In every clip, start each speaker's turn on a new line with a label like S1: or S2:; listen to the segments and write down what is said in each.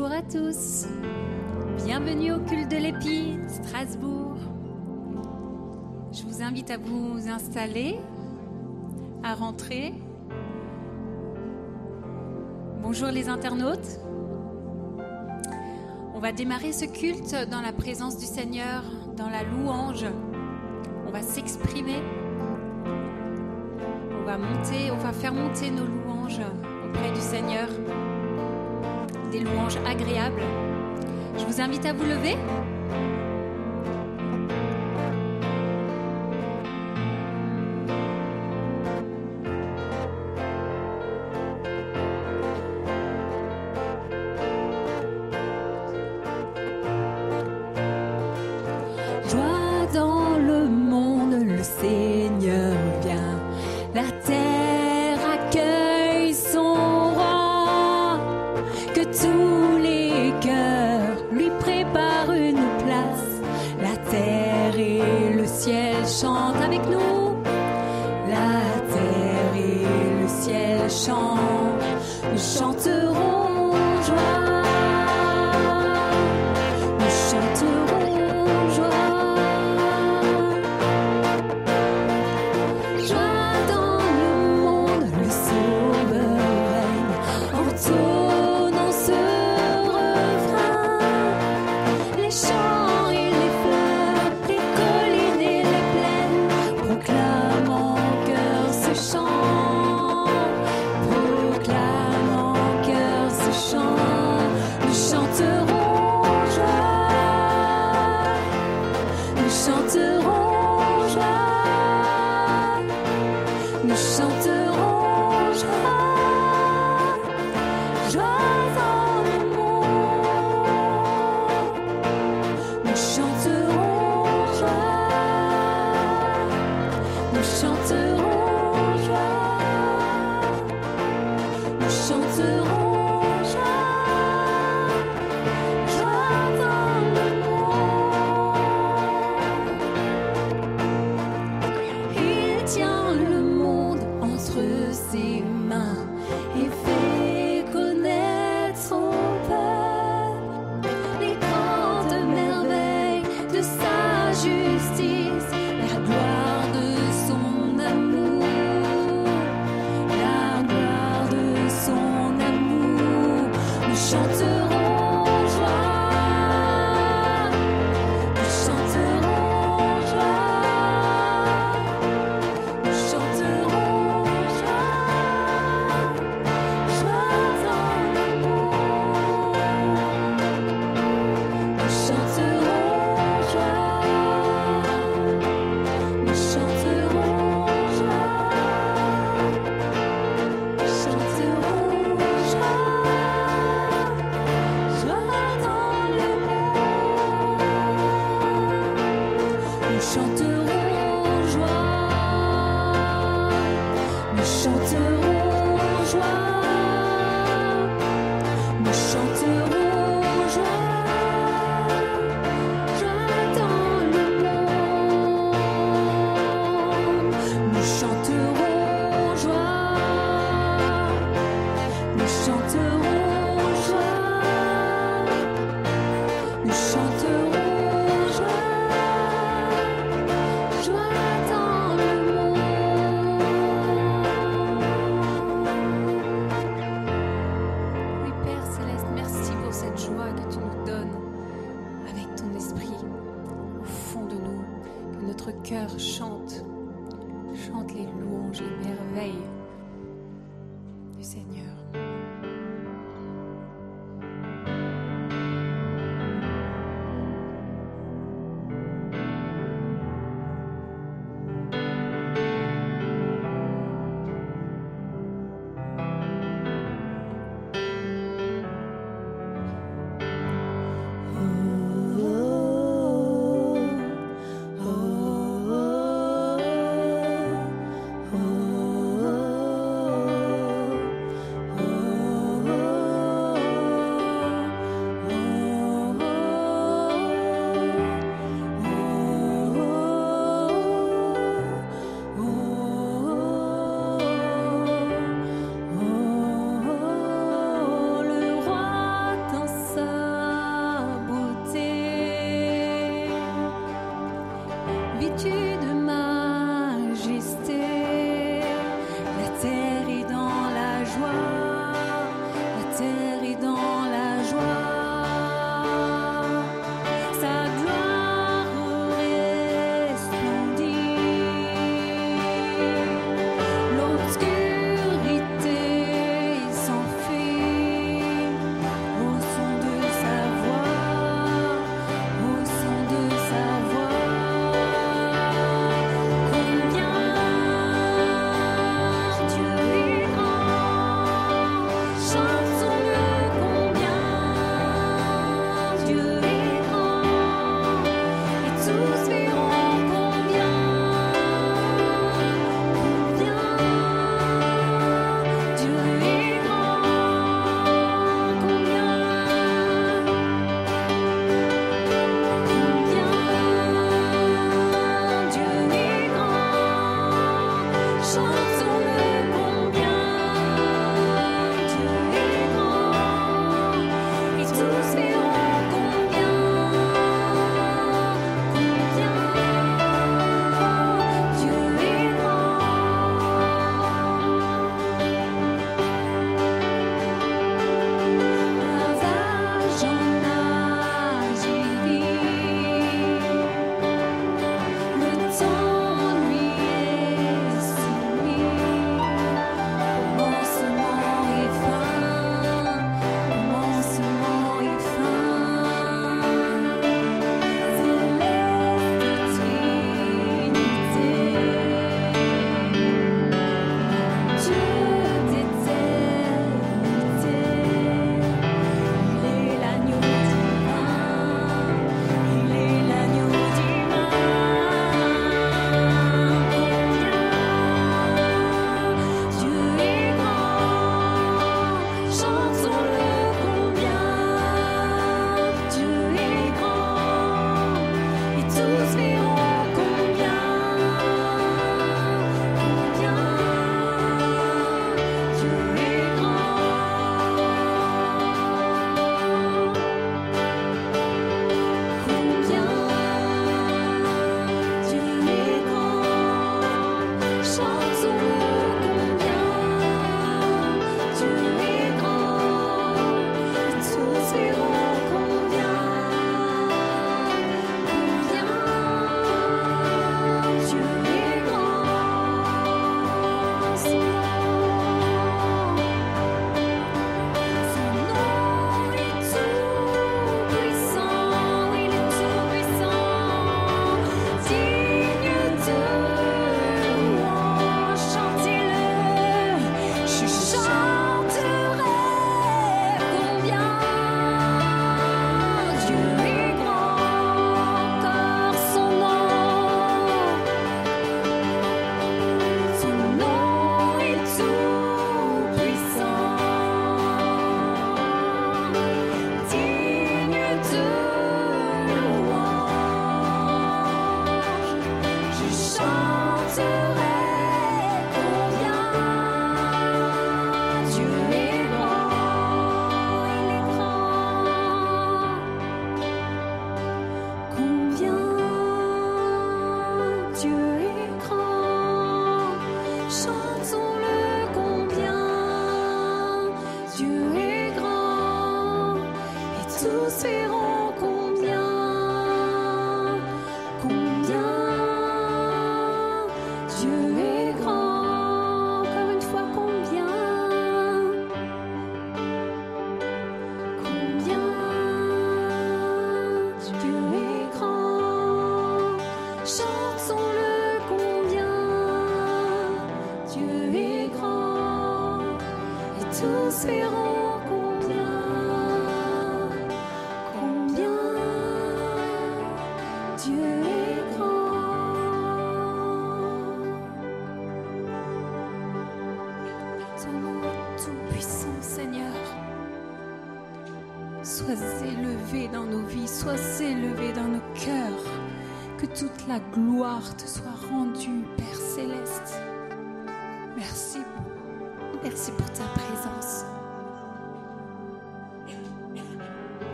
S1: Bonjour à tous. Bienvenue au culte de l'épi, Strasbourg. Je vous invite à vous installer, à rentrer. Bonjour les internautes. On va démarrer ce culte dans la présence du Seigneur, dans la louange. On va s'exprimer. On va monter, on va faire monter nos louanges auprès du Seigneur des louanges agréables. Je vous invite à vous lever. 去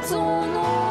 S1: beauté de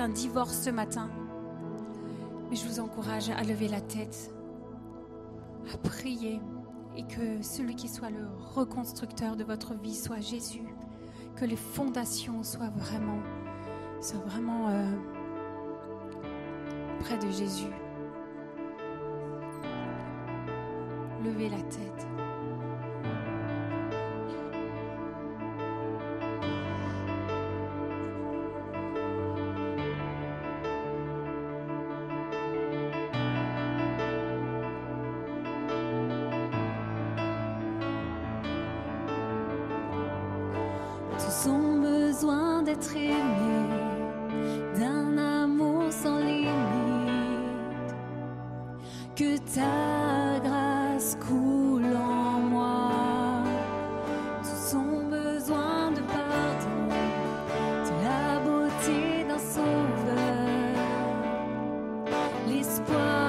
S1: un divorce ce matin, mais je vous encourage à lever la tête, à prier et que celui qui soit le reconstructeur de votre vie soit Jésus, que les fondations soient vraiment, soient vraiment euh, près de Jésus. Levez la tête.
S2: squad.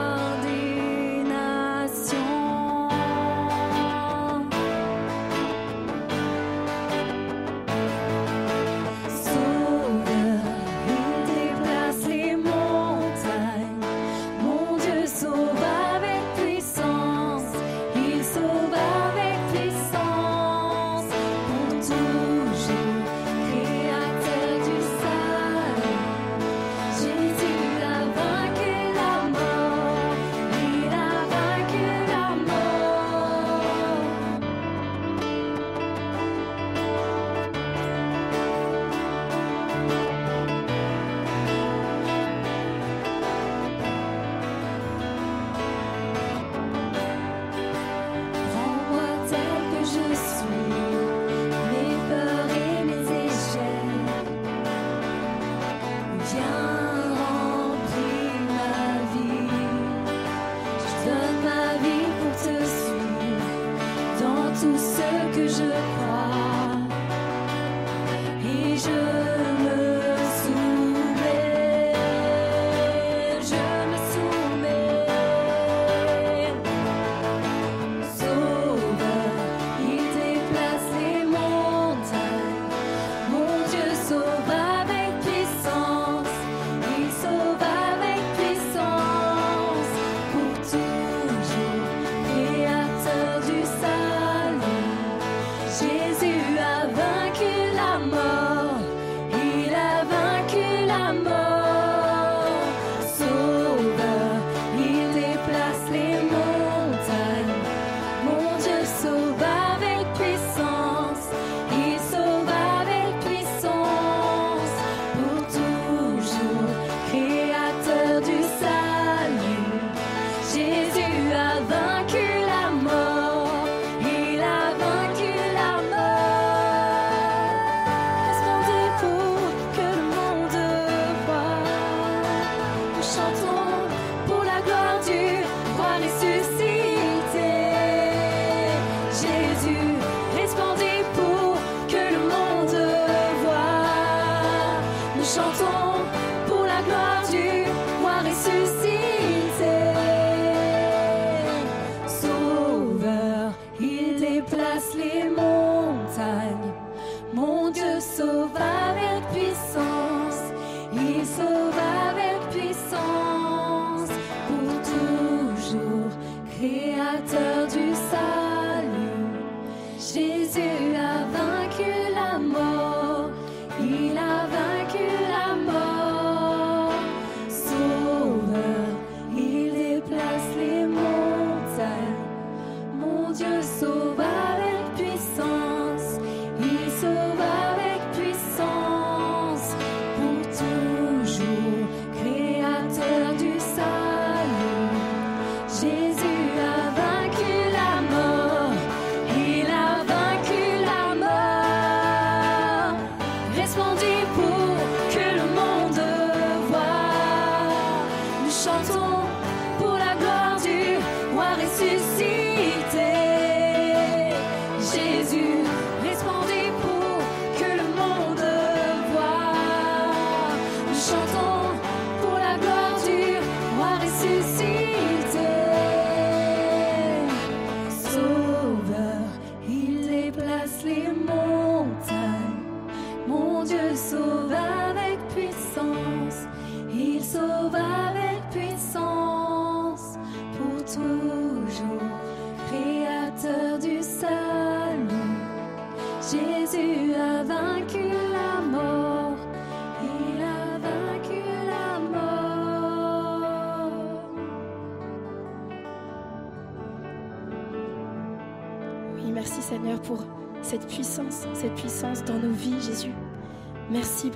S2: So.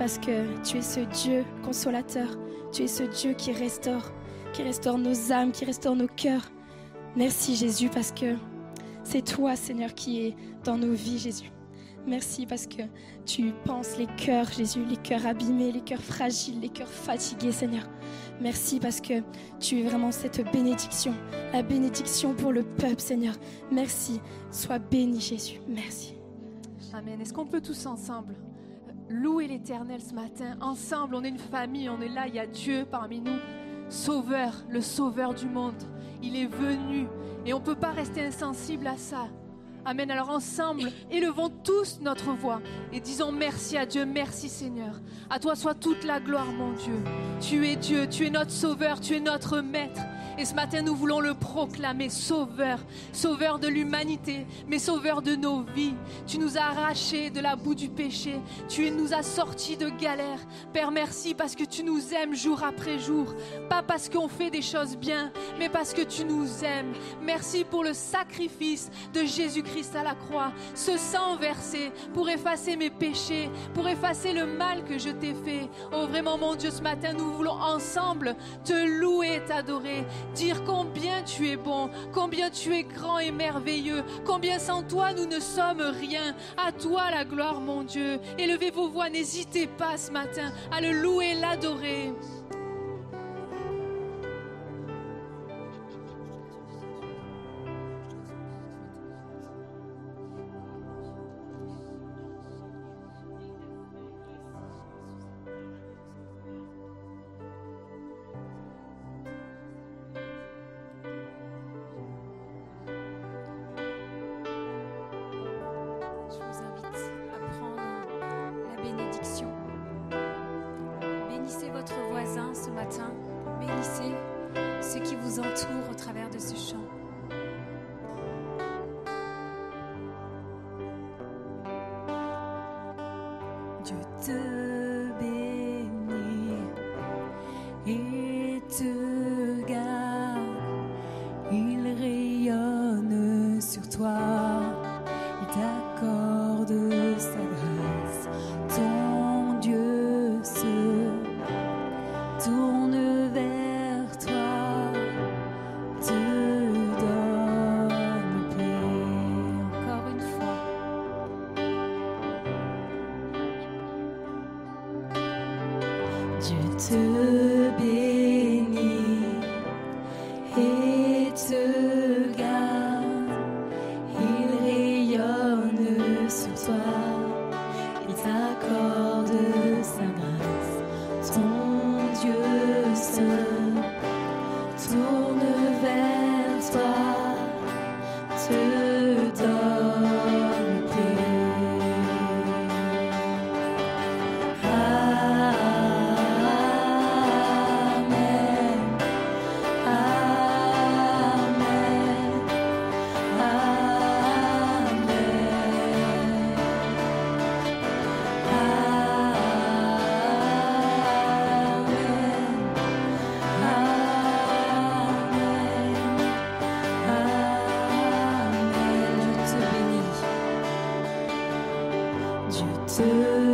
S2: Parce que tu es ce Dieu consolateur, tu es ce Dieu qui restaure, qui restaure nos âmes, qui restaure nos cœurs. Merci Jésus parce que c'est toi Seigneur qui es dans nos vies Jésus. Merci parce que tu penses les cœurs Jésus, les cœurs abîmés, les cœurs fragiles, les cœurs fatigués Seigneur. Merci parce que tu es vraiment cette bénédiction, la bénédiction pour le peuple Seigneur. Merci, sois béni Jésus. Merci.
S3: Amen. Est-ce qu'on peut tous ensemble louer l'Éternel ce matin Ensemble, on est une famille, on est là, il y a Dieu parmi nous, Sauveur, le Sauveur du monde. Il est venu et on ne peut pas rester insensible à ça. Amen. Alors ensemble, élevons tous notre voix et disons merci à Dieu, merci Seigneur. À toi soit toute la gloire, mon Dieu. Tu es Dieu, tu es notre Sauveur, tu es notre Maître. Et ce matin, nous voulons le proclamer, Sauveur, Sauveur de l'humanité, mais Sauveur de nos vies. Tu nous as arrachés de la boue du péché, tu nous as sortis de galères. Père, merci parce que tu nous aimes jour après jour, pas parce qu'on fait des choses bien, mais parce que tu nous aimes. Merci pour le sacrifice de Jésus-Christ à la croix, ce sang versé pour effacer mes péchés, pour effacer le mal que je t'ai fait. Oh, vraiment, mon Dieu, ce matin, nous voulons ensemble te louer t'adorer dire combien tu es bon, combien tu es grand et merveilleux, combien sans toi nous ne sommes rien. À toi la gloire, mon Dieu. Élevez vos voix, n'hésitez pas ce matin à le louer, l'adorer.
S1: Dieu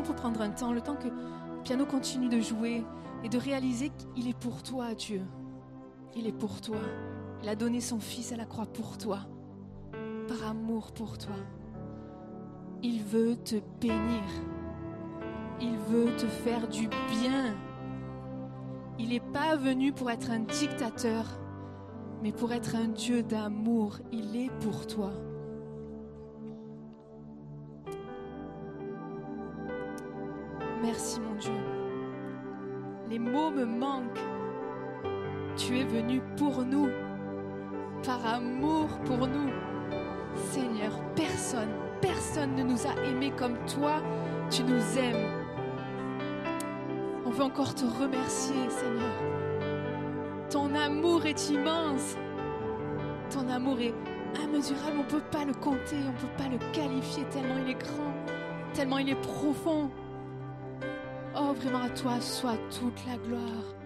S3: qu'on peut prendre un temps, le temps que le piano continue de jouer et de réaliser qu'il est pour toi, Dieu. Il est pour toi. Il a donné son Fils à la croix pour toi, par amour pour toi. Il veut te bénir. Il veut te faire du bien. Il n'est pas venu pour être un dictateur, mais pour être un Dieu d'amour. Il est pour toi. Pour nous, par amour pour nous. Seigneur, personne, personne ne nous a aimés comme toi, tu nous aimes. On veut encore te remercier, Seigneur. Ton amour est immense. Ton amour est immesurable. On ne peut pas le compter, on ne peut pas le qualifier tellement il est grand, tellement il est profond. Oh, vraiment à toi soit toute la gloire.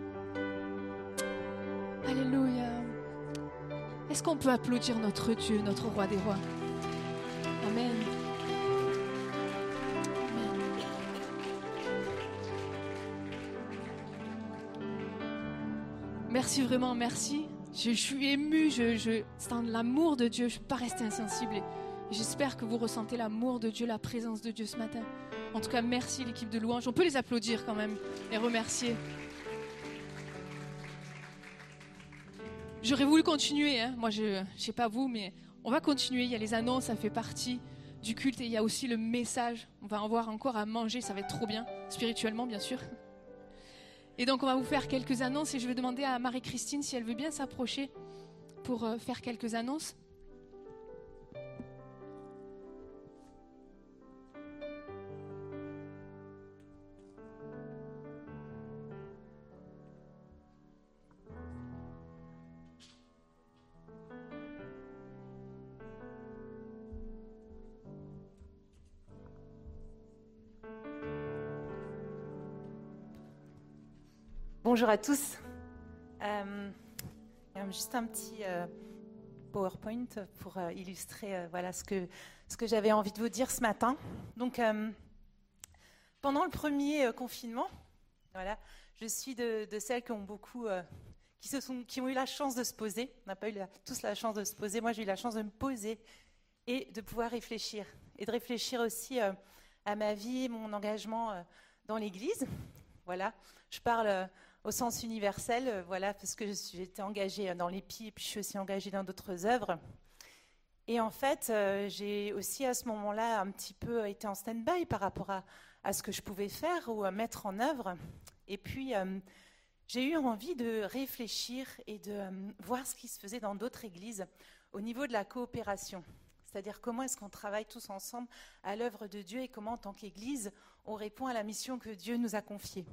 S3: Alléluia. Est-ce qu'on peut applaudir notre Dieu, notre roi des rois? Amen. Merci vraiment, merci. Je, suis émue, je, je, c'est l'amour de Dieu, je ne peux pas rester insensible. Et J'espère que vous ressentez l'amour de Dieu, la présence de Dieu ce matin. En tout cas, merci l'équipe de louange. On peut les applaudir quand même, les remercier. J'aurais voulu continuer, hein. moi je ne sais pas vous, mais on va continuer. Il y a les annonces, ça fait partie du culte et il y a aussi le message. On va en voir encore à manger, ça va être trop bien, spirituellement bien sûr. Et donc on va vous faire quelques annonces et je vais demander à Marie-Christine si elle veut bien s'approcher pour euh, faire quelques annonces.
S4: Bonjour à tous. Euh, juste un petit euh, PowerPoint pour euh, illustrer voilà, ce que, ce que j'avais envie de vous dire ce matin. Donc, pendant le premier confinement, voilà, je suis de, celles qui ont beaucoup, qui, se sont, qui ont eu la chance de se poser. On n'a pas eu la- tous la chance de se poser. Moi, j'ai eu la chance de me poser et de pouvoir réfléchir. Et de réfléchir aussi à ma vie, mon engagement dans l'Église. Voilà, je parle au sens universel, euh, voilà, parce que été engagée euh, dans l'EPI et puis je suis aussi engagée dans d'autres œuvres. Et en fait, euh, j'ai aussi à ce moment-là un petit peu été en stand-by par rapport à, ce que je pouvais faire ou à mettre en œuvre. Et puis, j'ai eu envie de réfléchir et de voir ce qui se faisait dans d'autres églises au niveau de la coopération. C'est-à-dire comment est-ce qu'on travaille tous ensemble à l'œuvre de Dieu et comment, en tant qu'Église, on répond à la mission que Dieu nous a confiée.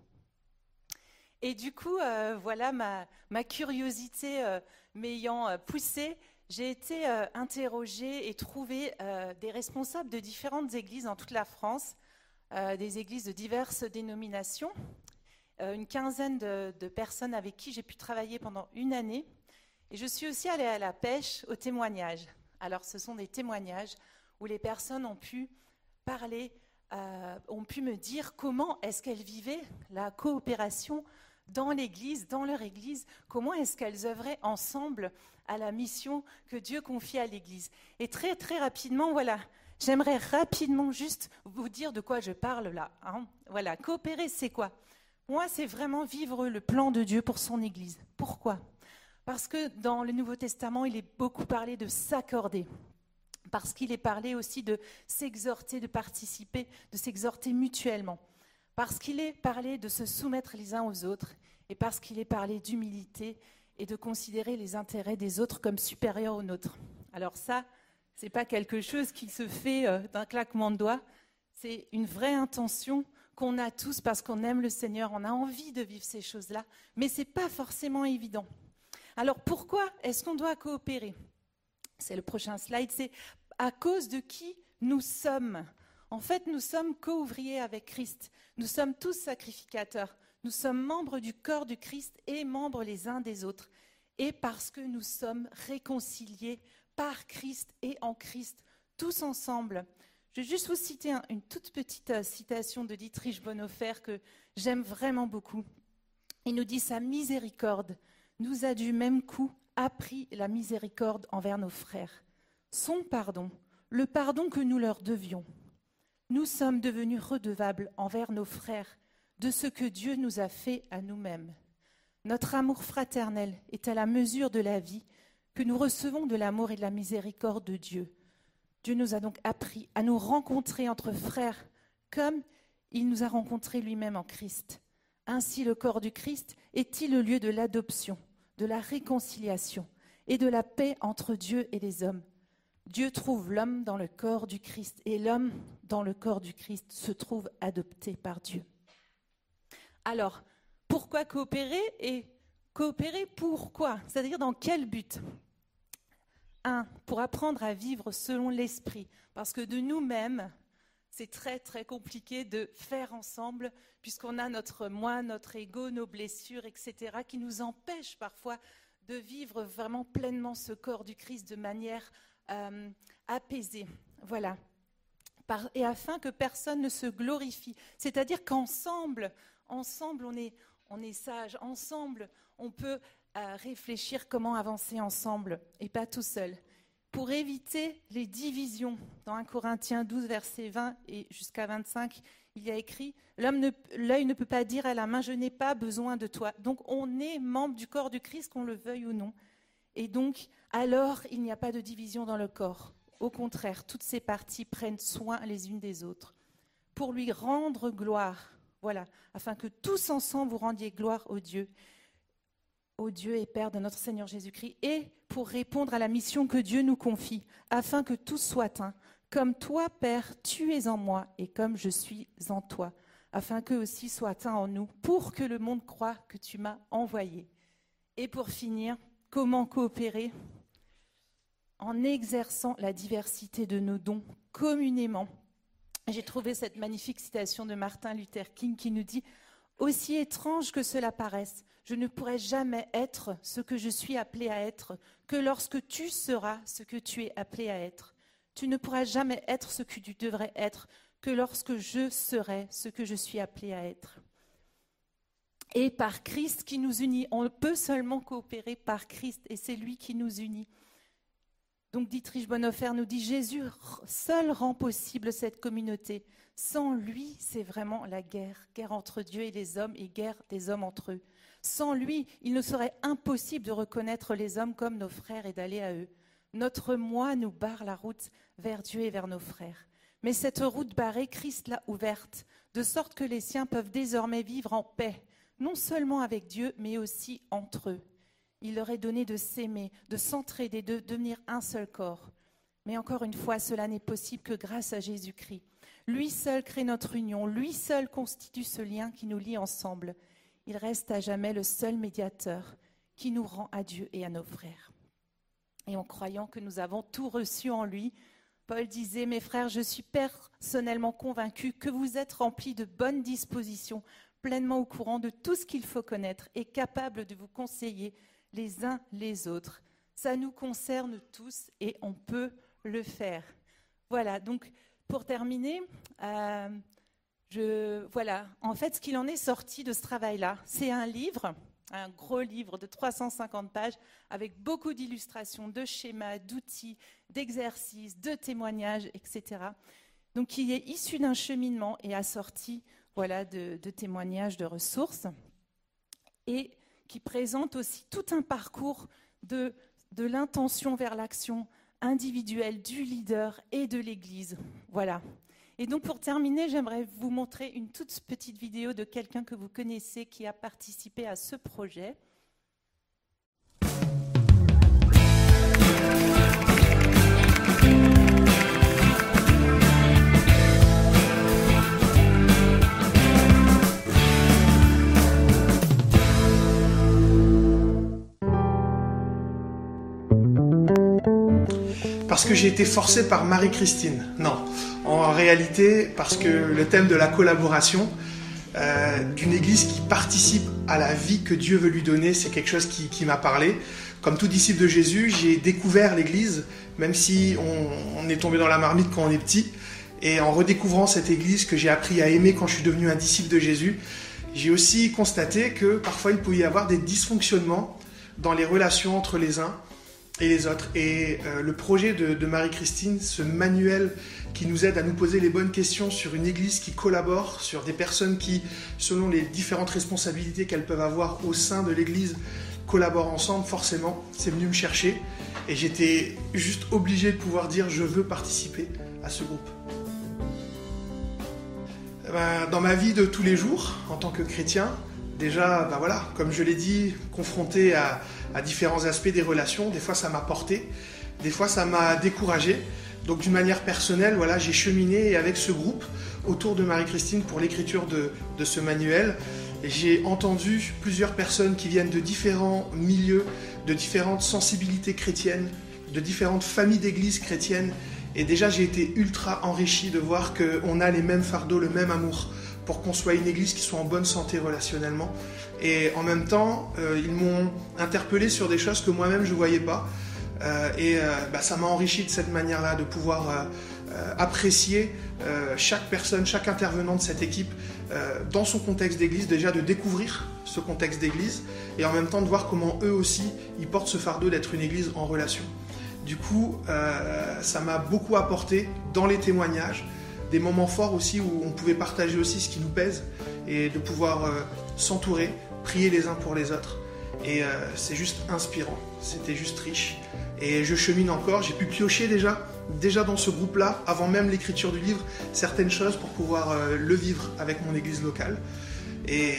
S4: Et du coup, euh, voilà ma, curiosité euh, m'ayant euh, poussée, j'ai été interrogée et trouver euh, des responsables de différentes églises dans toute la France, des églises de diverses dénominations, une quinzaine de, de personnes avec qui j'ai pu travailler pendant une année. Et je suis aussi allée à la pêche aux témoignages. Alors, ce sont des témoignages où les personnes ont pu parler, ont pu me dire comment est-ce qu'elles vivaient la coopération dans l'Église, dans leur Église, comment est-ce qu'elles œuvraient ensemble à la mission que Dieu confie à l'Église. Et très très rapidement, voilà, j'aimerais rapidement juste vous dire de quoi je parle là. hein. Voilà, coopérer, c'est quoi? Moi, c'est vraiment vivre le plan de Dieu pour son Église. Pourquoi? Parce que dans le Nouveau Testament, il est beaucoup parlé de s'accorder parce qu'il est parlé aussi de s'exhorter, de participer, de s'exhorter mutuellement, parce qu'il est parlé de se soumettre les uns aux autres, et parce qu'il est parlé d'humilité et de considérer les intérêts des autres comme supérieurs aux nôtres. Alors ça, c'est pas quelque chose qui se fait euh, d'un claquement de doigts, c'est une vraie intention qu'on a tous parce qu'on aime le Seigneur, on a envie de vivre ces choses-là, mais c'est pas forcément évident. Alors pourquoi est-ce qu'on doit coopérer? C'est le prochain slide, c'est à cause de qui nous sommes. En fait, nous sommes co-ouvriers avec Christ. Nous sommes tous sacrificateurs. Nous sommes membres du corps du Christ et membres les uns des autres. Et parce que nous sommes réconciliés par Christ et en Christ, tous ensemble. Je vais juste vous citer un- une toute petite euh, citation de Dietrich Bonhoeffer que j'aime vraiment beaucoup. Il nous dit Sa miséricorde nous a du même coup appris la miséricorde envers nos frères son pardon, le pardon que nous leur devions. Nous sommes devenus redevables envers nos frères de ce que Dieu nous a fait à nous-mêmes. Notre amour fraternel est à la mesure de la vie que nous recevons de l'amour et de la miséricorde de Dieu. Dieu nous a donc appris à nous rencontrer entre frères comme il nous a rencontrés lui-même en Christ. Ainsi le corps du Christ est-il le lieu de l'adoption, de la réconciliation et de la paix entre Dieu et les hommes? Dieu trouve l'homme dans le corps du Christ et l'homme dans le corps du Christ se trouve adopté par Dieu. Alors, pourquoi coopérer et coopérer pourquoi C'est-à-dire dans quel but? Un, pour apprendre à vivre selon l'esprit, parce que de nous-mêmes, c'est très très compliqué de faire ensemble, puisqu'on a notre moi, notre ego, nos blessures, etc., qui nous empêchent parfois de vivre vraiment pleinement ce corps du Christ de manière euh, apaisée. Voilà. Et afin que personne ne se glorifie. C'est-à-dire qu'ensemble, ensemble, on est, on sage. Ensemble, on peut euh, réfléchir comment avancer ensemble et pas tout seul. Pour éviter les divisions, dans 1 Corinthiens 12, verset 20 et jusqu'à 25, il y a écrit L'œil ne peut pas dire à la main Je n'ai pas besoin de toi. Donc on est membre du corps du Christ, qu'on le veuille ou non. Et donc, alors, il n'y a pas de division dans le corps. Au contraire, toutes ces parties prennent soin les unes des autres pour lui rendre gloire. Voilà, afin que tous ensemble vous rendiez gloire au Dieu, au Dieu et Père de notre Seigneur Jésus-Christ, et pour répondre à la mission que Dieu nous confie, afin que tous soient un, comme toi, Père, tu es en moi, et comme je suis en toi, afin qu'eux aussi soient un en nous, pour que le monde croie que tu m'as envoyé. Et pour finir, comment coopérer en exerçant la diversité de nos dons communément. J'ai trouvé cette magnifique citation de Martin Luther King qui nous dit Aussi étrange que cela paraisse, je ne pourrai jamais être ce que je suis appelé à être que lorsque tu seras ce que tu es appelé à être. Tu ne pourras jamais être ce que tu devrais être que lorsque je serai ce que je suis appelé à être. Et par Christ qui nous unit, on peut seulement coopérer par Christ et c'est lui qui nous unit. Donc Dietrich Bonhoeffer nous dit Jésus seul rend possible cette communauté. Sans lui, c'est vraiment la guerre, guerre entre Dieu et les hommes et guerre des hommes entre eux. Sans lui, il nous serait impossible de reconnaître les hommes comme nos frères et d'aller à eux. Notre moi nous barre la route vers Dieu et vers nos frères. Mais cette route barrée, Christ l'a ouverte, de sorte que les siens peuvent désormais vivre en paix, non seulement avec Dieu, mais aussi entre eux. Il leur est donné de s'aimer, de s'entraider, de devenir un seul corps. Mais encore une fois, cela n'est possible que grâce à Jésus-Christ. Lui seul crée notre union, lui seul constitue ce lien qui nous lie ensemble. Il reste à jamais le seul médiateur qui nous rend à Dieu et à nos frères. Et en croyant que nous avons tout reçu en lui, Paul disait, mes frères, je suis personnellement convaincu que vous êtes remplis de bonnes dispositions, pleinement au courant de tout ce qu'il faut connaître et capable de vous conseiller les uns les autres. Ça nous concerne tous et on peut le faire. Voilà, donc pour terminer, euh, je, voilà, en fait, ce qu'il en est sorti de ce travail-là, c'est un livre, un gros livre de 350 pages avec beaucoup d'illustrations, de schémas, d'outils, d'exercices, de témoignages, etc. Donc, qui est issu d'un cheminement et assorti voilà, de, de témoignages, de ressources, et qui présente aussi tout un parcours de, de l'intention vers l'action individuelle du leader et de l'Église. Voilà. Et donc pour terminer, j'aimerais vous montrer une toute petite vidéo de quelqu'un que vous connaissez qui a participé à ce projet.
S5: Parce que j'ai été forcé par Marie-Christine. Non, en réalité, parce que le thème de la collaboration, euh, d'une église qui participe à la vie que Dieu veut lui donner, c'est quelque chose qui, m'a parlé. Comme tout disciple de Jésus, j'ai découvert l'église, même si on, on, est tombé dans la marmite quand on est petit. Et en redécouvrant cette église que j'ai appris à aimer quand je suis devenu un disciple de Jésus, j'ai aussi constaté que parfois il pouvait y avoir des dysfonctionnements dans les relations entre les uns et les autres. Et euh, le projet de, de Marie-Christine, ce manuel qui nous aide à nous poser les bonnes questions sur une église qui collabore, sur des personnes qui, selon les différentes responsabilités qu'elles peuvent avoir au sein de l'église, collaborent ensemble, forcément, c'est venu me chercher. Et j'étais juste obligé de pouvoir dire je veux participer à ce groupe. Dans ma vie de tous les jours, en tant que chrétien, déjà, ben voilà, comme je l'ai dit, confronté à, différents aspects des relations. Des fois, ça m'a porté, des fois, ça m'a découragé. Donc, d'une manière personnelle, j'ai cheminé avec ce groupe autour de Marie-Christine pour l'écriture de, de, ce manuel. J'ai entendu plusieurs personnes qui viennent de différents milieux, de différentes sensibilités chrétiennes, de différentes familles d'églises chrétiennes. Et déjà, j'ai été ultra enrichi de voir qu'on a les mêmes fardeaux, le même amour pour qu'on soit une église qui soit en bonne santé relationnellement. Et en même temps, euh, ils m'ont interpellé sur des choses que moi-même je ne voyais pas. Euh, et euh, bah, ça m'a enrichi de cette manière-là, de pouvoir apprécier chaque personne, chaque intervenant de cette équipe dans son contexte d'église, déjà de découvrir ce contexte d'église, et en même temps de voir comment eux aussi, ils portent ce fardeau d'être une église en relation. Du coup, ça m'a beaucoup apporté dans les témoignages, des moments forts aussi où on pouvait partager aussi ce qui nous pèse et de pouvoir euh, s'entourer, prier les uns pour les autres. Et euh, c'est juste inspirant, c'était juste riche. Et je chemine encore, j'ai pu piocher déjà, déjà dans ce groupe-là, avant même l'écriture du livre, certaines choses pour pouvoir euh, le vivre avec mon église locale. Et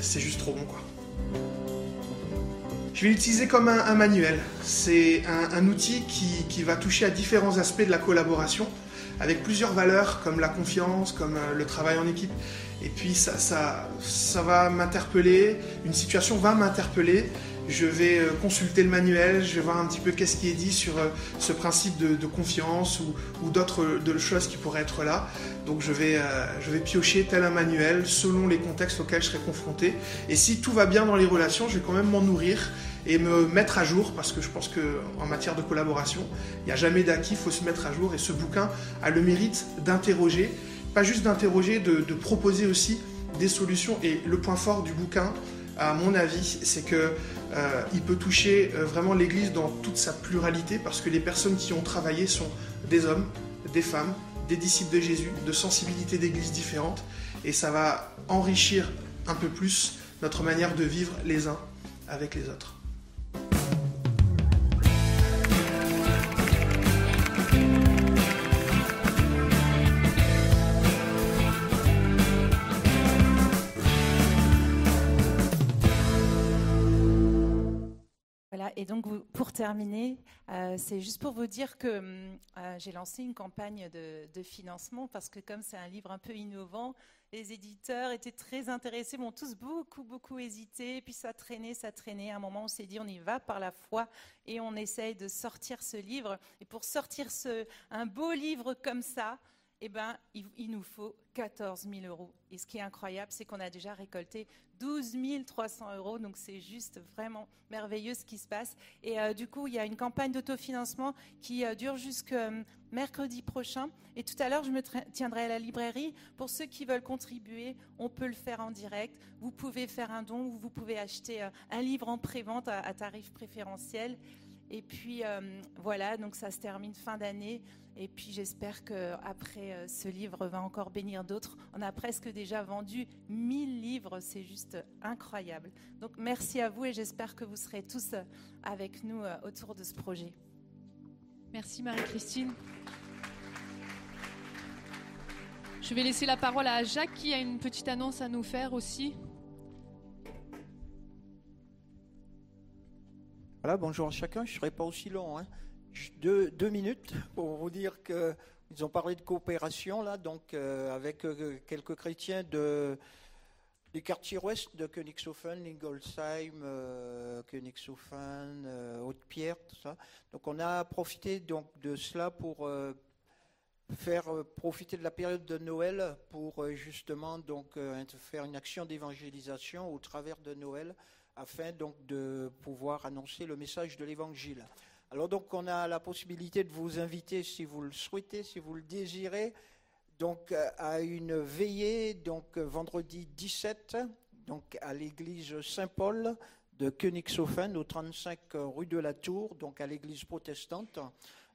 S5: c'est juste trop bon quoi. Je vais l'utiliser comme un, manuel. C'est un, outil qui va toucher à différents aspects de la collaboration avec plusieurs valeurs comme la confiance, comme le travail en équipe. Et puis ça, ça, ça va m'interpeller, une situation va m'interpeller. Je vais consulter le manuel, je vais voir un petit peu qu'est-ce qui est dit sur ce principe de, confiance ou, ou d'autres choses qui pourraient être là. Donc je vais, euh, je vais piocher tel un manuel selon les contextes auxquels je serai confronté. Et si tout va bien dans les relations, je vais quand même m'en nourrir et me mettre à jour parce que je pense qu'en matière de collaboration, il n'y a jamais d'acquis, il faut se mettre à jour et ce bouquin a le mérite d'interroger, pas juste d'interroger, de, proposer aussi des solutions et le point fort du bouquin, à mon avis, c'est que euh, il peut toucher vraiment l'Église dans toute sa pluralité parce que les personnes qui ont travaillé sont des hommes, des femmes, des disciples de Jésus, de sensibilités d'Église différentes et ça va enrichir un peu plus notre manière de vivre les uns avec les autres.
S4: Et donc, pour terminer, euh, c'est juste pour vous dire que euh, j'ai lancé une campagne de, financement parce que comme c'est un livre un peu innovant, les éditeurs étaient très intéressés, m'ont tous beaucoup, beaucoup hésité. Puis ça traînait, ça traînait. À un moment, on s'est dit, on y va par la foi et on essaye de sortir ce livre. Et pour sortir un beau livre comme ça, eh ben, il, il nous faut 14 000 euros. Et ce qui est incroyable, c'est qu'on a déjà récolté 12 300 euros. Donc c'est juste vraiment merveilleux ce qui se passe. Et euh, du coup, il y a une campagne d'autofinancement qui euh, dure jusqu'à mercredi prochain. Et tout à l'heure, je me tiendrai à la librairie. Pour ceux qui veulent contribuer, on peut le faire en direct. Vous pouvez faire un don ou vous pouvez acheter euh, un livre en prévente à, à tarif préférentiel. Et puis euh, voilà, donc ça se termine fin d'année. Et puis j'espère que après euh, ce livre va encore bénir d'autres. On a presque déjà vendu 1000 livres, c'est juste incroyable. Donc merci à vous et j'espère que vous serez tous avec nous euh, autour de ce projet.
S3: Merci Marie-Christine. Je vais laisser la parole à Jacques qui a une petite annonce à nous faire aussi.
S6: Voilà, bonjour à chacun. Je ne serai pas aussi long. hein. Deux, minutes pour vous dire qu'ils ont parlé de coopération, là, donc euh, avec euh, quelques chrétiens de, du quartier ouest de Königshofen, Ingolsheim, euh, Königshofen, euh, Haute-Pierre, tout ça. Donc on a profité donc, de cela pour faire profiter de la période de Noël pour justement donc, faire une action d'évangélisation au travers de Noël afin donc de pouvoir annoncer le message de l'évangile. Alors donc on a la possibilité de vous inviter si vous le souhaitez, si vous le désirez, donc euh, à une veillée donc euh, vendredi 17 donc à l'église Saint-Paul de Königshofen au 35 rue de la Tour, donc à l'église protestante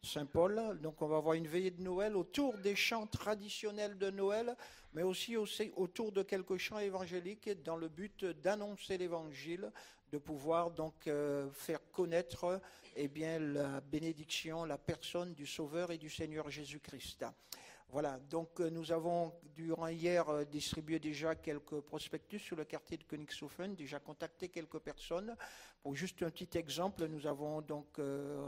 S6: Saint-Paul. Donc on va avoir une veillée de Noël autour des chants traditionnels de Noël, mais aussi autour de quelques chants évangéliques dans le but d'annoncer l'évangile, de pouvoir donc euh, faire connaître eh bien la bénédiction, la personne du Sauveur et du Seigneur Jésus-Christ. Voilà, donc euh, nous avons durant hier euh, distribué déjà quelques prospectus sur le quartier de Königshofen, déjà contacté quelques personnes. Pour juste un petit exemple, nous avons donc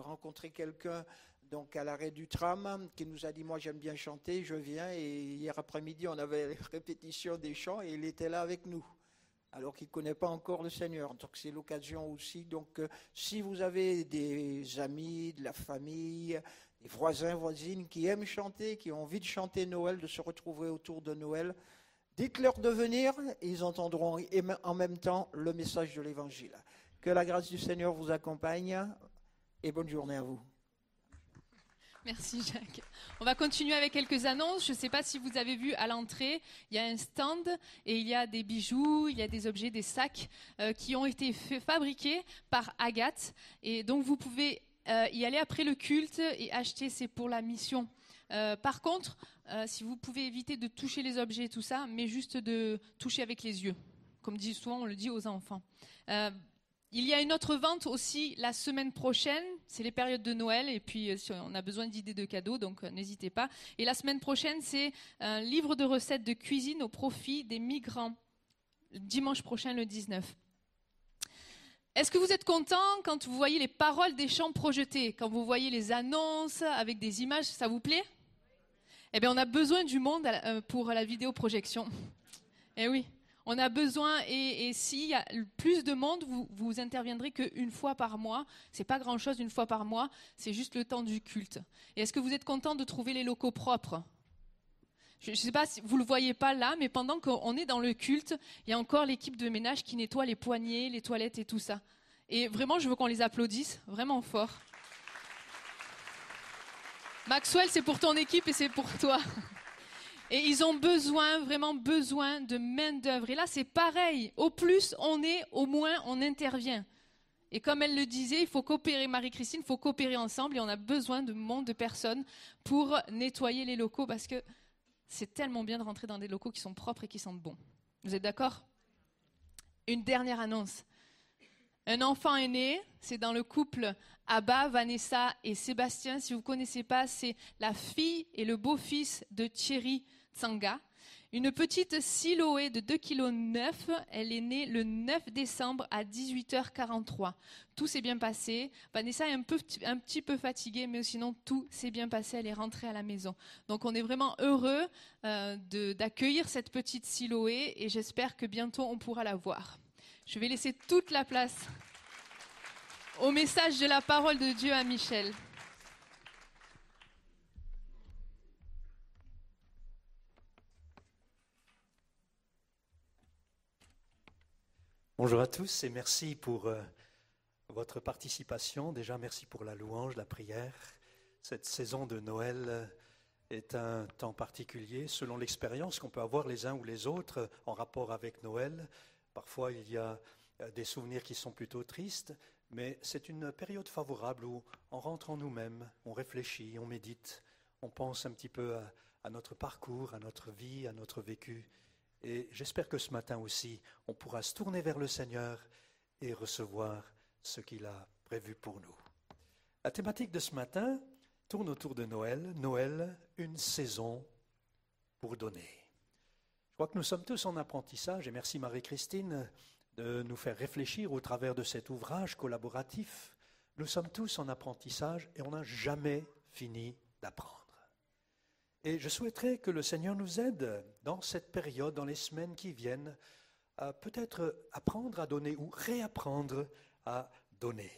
S6: rencontré quelqu'un donc à l'arrêt du tram qui nous a dit moi j'aime bien chanter, je viens et hier après-midi on avait répétition des chants et il était là avec nous alors qu'il ne connaît pas encore le Seigneur. Donc c'est l'occasion aussi. Donc euh, si vous avez des amis, de la famille, des voisins, voisines qui aiment chanter, qui ont envie de chanter Noël, de se retrouver autour de Noël, dites-leur de venir et ils entendront en même temps le message de l'Évangile. Que la grâce du Seigneur vous accompagne et bonne journée à vous.
S3: Merci Jacques. On va continuer avec quelques annonces. Je ne sais pas si vous avez vu à l'entrée, il y a un stand et il y a des bijoux, il y a des objets, des sacs euh, qui ont été fabriqués par Agathe. Et donc vous pouvez euh, y aller après le culte et acheter, c'est pour la mission. Euh, par contre, si vous pouvez éviter de toucher les objets et tout ça, mais juste de toucher avec les yeux. Comme dit souvent, on le dit aux enfants. Il y a une autre vente aussi la semaine prochaine. C'est les périodes de Noël et puis euh, on a besoin d'idées de cadeaux, donc euh, n'hésitez pas. Et la semaine prochaine, c'est un livre de recettes de cuisine au profit des migrants. Dimanche prochain, le 19. Est-ce que vous êtes content quand vous voyez les paroles des chants projetés, quand vous voyez les annonces avec des images, ça vous plaît? Eh bien, on a besoin du monde euh, pour la vidéoprojection. Eh oui. On a besoin, et, et s'il y a plus de monde, vous, vous interviendrez qu'une fois par mois. C'est pas grand chose une fois par mois, c'est juste le temps du culte. Et est-ce que vous êtes content de trouver les locaux propres? Je ne sais pas si vous le voyez pas là, mais pendant qu'on est dans le culte, il y a encore l'équipe de ménage qui nettoie les poignées, les toilettes et tout ça. Et vraiment, je veux qu'on les applaudisse vraiment fort. Maxwell, c'est pour ton équipe et c'est pour toi. Et ils ont besoin, vraiment besoin de main-d'œuvre. Et là, c'est pareil. Au plus on est, au moins on intervient. Et comme elle le disait, il faut coopérer, Marie-Christine, il faut coopérer ensemble et on a besoin de monde, de personnes pour nettoyer les locaux parce que c'est tellement bien de rentrer dans des locaux qui sont propres et qui sentent bon. Vous êtes d'accord? Une dernière annonce. Un enfant est né, c'est dans le couple Abba, Vanessa et Sébastien. Si vous ne connaissez pas, c'est la fille et le beau-fils de Thierry Tsanga.
S7: Une petite Siloé de 2,9 kg, elle est née le 9 décembre à 18h43. Tout s'est bien passé. Vanessa est un, petit peu fatiguée, mais sinon tout s'est bien passé. Elle est rentrée à la maison. Donc on est vraiment heureux euh, d'accueillir cette petite Siloé et j'espère que bientôt on pourra la voir. Je vais laisser toute la place au message de la parole de Dieu à Michel.
S8: Bonjour à tous et merci pour euh, votre participation. Déjà, merci pour la louange, la prière. Cette saison de Noël euh, est un temps particulier selon l'expérience qu'on peut avoir les uns ou les autres euh, en rapport avec Noël. Parfois, il y a des souvenirs qui sont plutôt tristes, mais c'est une période favorable où on rentre en nous-mêmes, on réfléchit, on médite, on pense un petit peu à, à notre parcours, à notre vie, à notre vécu. Et j'espère que ce matin aussi, on pourra se tourner vers le Seigneur et recevoir ce qu'il a prévu pour nous. La thématique de ce matin tourne autour de Noël. Noël, une saison pour donner. Je crois que nous sommes tous en apprentissage et merci Marie-Christine de nous faire réfléchir au travers de cet ouvrage collaboratif. Nous sommes tous en apprentissage et on n'a jamais fini d'apprendre. Et je souhaiterais que le Seigneur nous aide dans cette période, dans les semaines qui viennent, à peut-être apprendre à donner ou réapprendre à donner.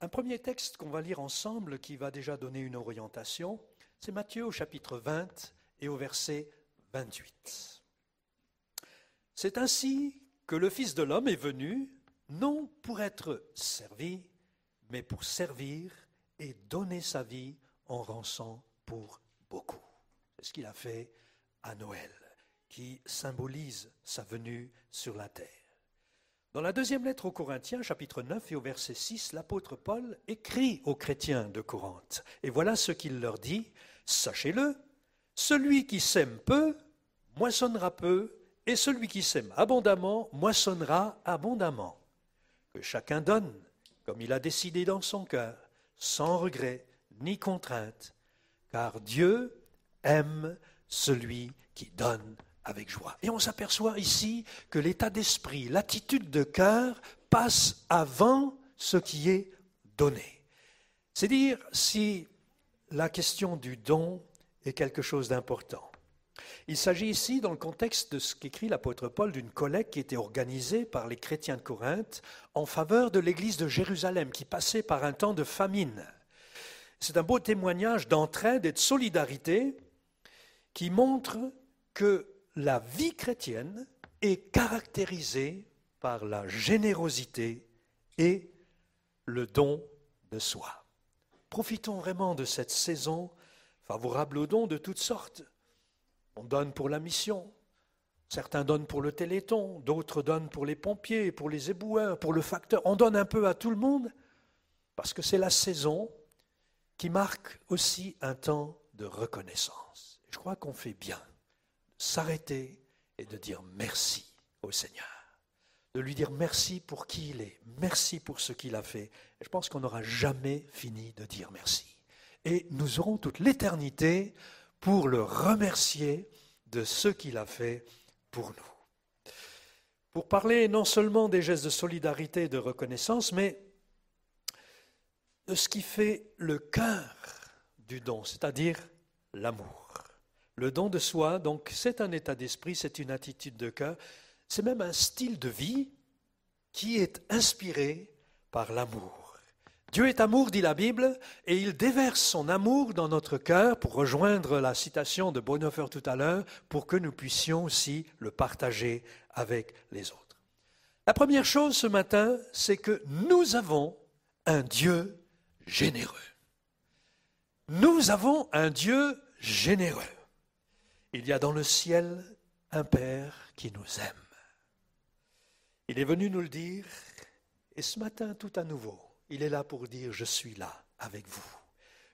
S8: Un premier texte qu'on va lire ensemble qui va déjà donner une orientation, c'est Matthieu au chapitre 20 et au verset 28. C'est ainsi que le Fils de l'homme est venu, non pour être servi, mais pour servir et donner sa vie en rançon pour beaucoup. C'est ce qu'il a fait à Noël, qui symbolise sa venue sur la terre. Dans la deuxième lettre aux Corinthiens, chapitre 9 et au verset 6, l'apôtre Paul écrit aux chrétiens de Corinthe. Et voilà ce qu'il leur dit. Sachez-le, celui qui sème peu, moissonnera peu, et celui qui sème abondamment, moissonnera abondamment. Que chacun donne, comme il a décidé dans son cœur, sans regret ni contrainte, car Dieu aime celui qui donne avec joie. Et on s'aperçoit ici que l'état d'esprit, l'attitude de cœur passe avant ce qui est donné. C'est dire si la question du don est quelque chose d'important. Il s'agit ici, dans le contexte de ce qu'écrit l'apôtre Paul, d'une collecte qui était organisée par les chrétiens de Corinthe en faveur de l'église de Jérusalem qui passait par un temps de famine. C'est un beau témoignage d'entraide et de solidarité qui montre que la vie chrétienne est caractérisée par la générosité et le don de soi. Profitons vraiment de cette saison favorable aux dons de toutes sortes. On donne pour la mission, certains donnent pour le téléthon, d'autres donnent pour les pompiers, pour les éboueurs, pour le facteur. On donne un peu à tout le monde parce que c'est la saison qui marque aussi un temps de reconnaissance. Je crois qu'on fait bien de s'arrêter et de dire merci au Seigneur, de lui dire merci pour qui il est, merci pour ce qu'il a fait. Je pense qu'on n'aura jamais fini de dire merci. Et nous aurons toute l'éternité pour le remercier de ce qu'il a fait pour nous. Pour parler non seulement des gestes de solidarité et de reconnaissance, mais de ce qui fait le cœur du don, c'est-à-dire l'amour. Le don de soi, donc, c'est un état d'esprit, c'est une attitude de cœur, c'est même un style de vie qui est inspiré par l'amour. Dieu est amour, dit la Bible, et il déverse son amour dans notre cœur, pour rejoindre la citation de Bonhoeffer tout à l'heure, pour que nous puissions aussi le partager avec les autres. La première chose ce matin, c'est que nous avons un Dieu généreux. Nous avons un Dieu généreux. Il y a dans le ciel un Père qui nous aime. Il est venu nous le dire, et ce matin tout à nouveau, il est là pour dire, je suis là avec vous.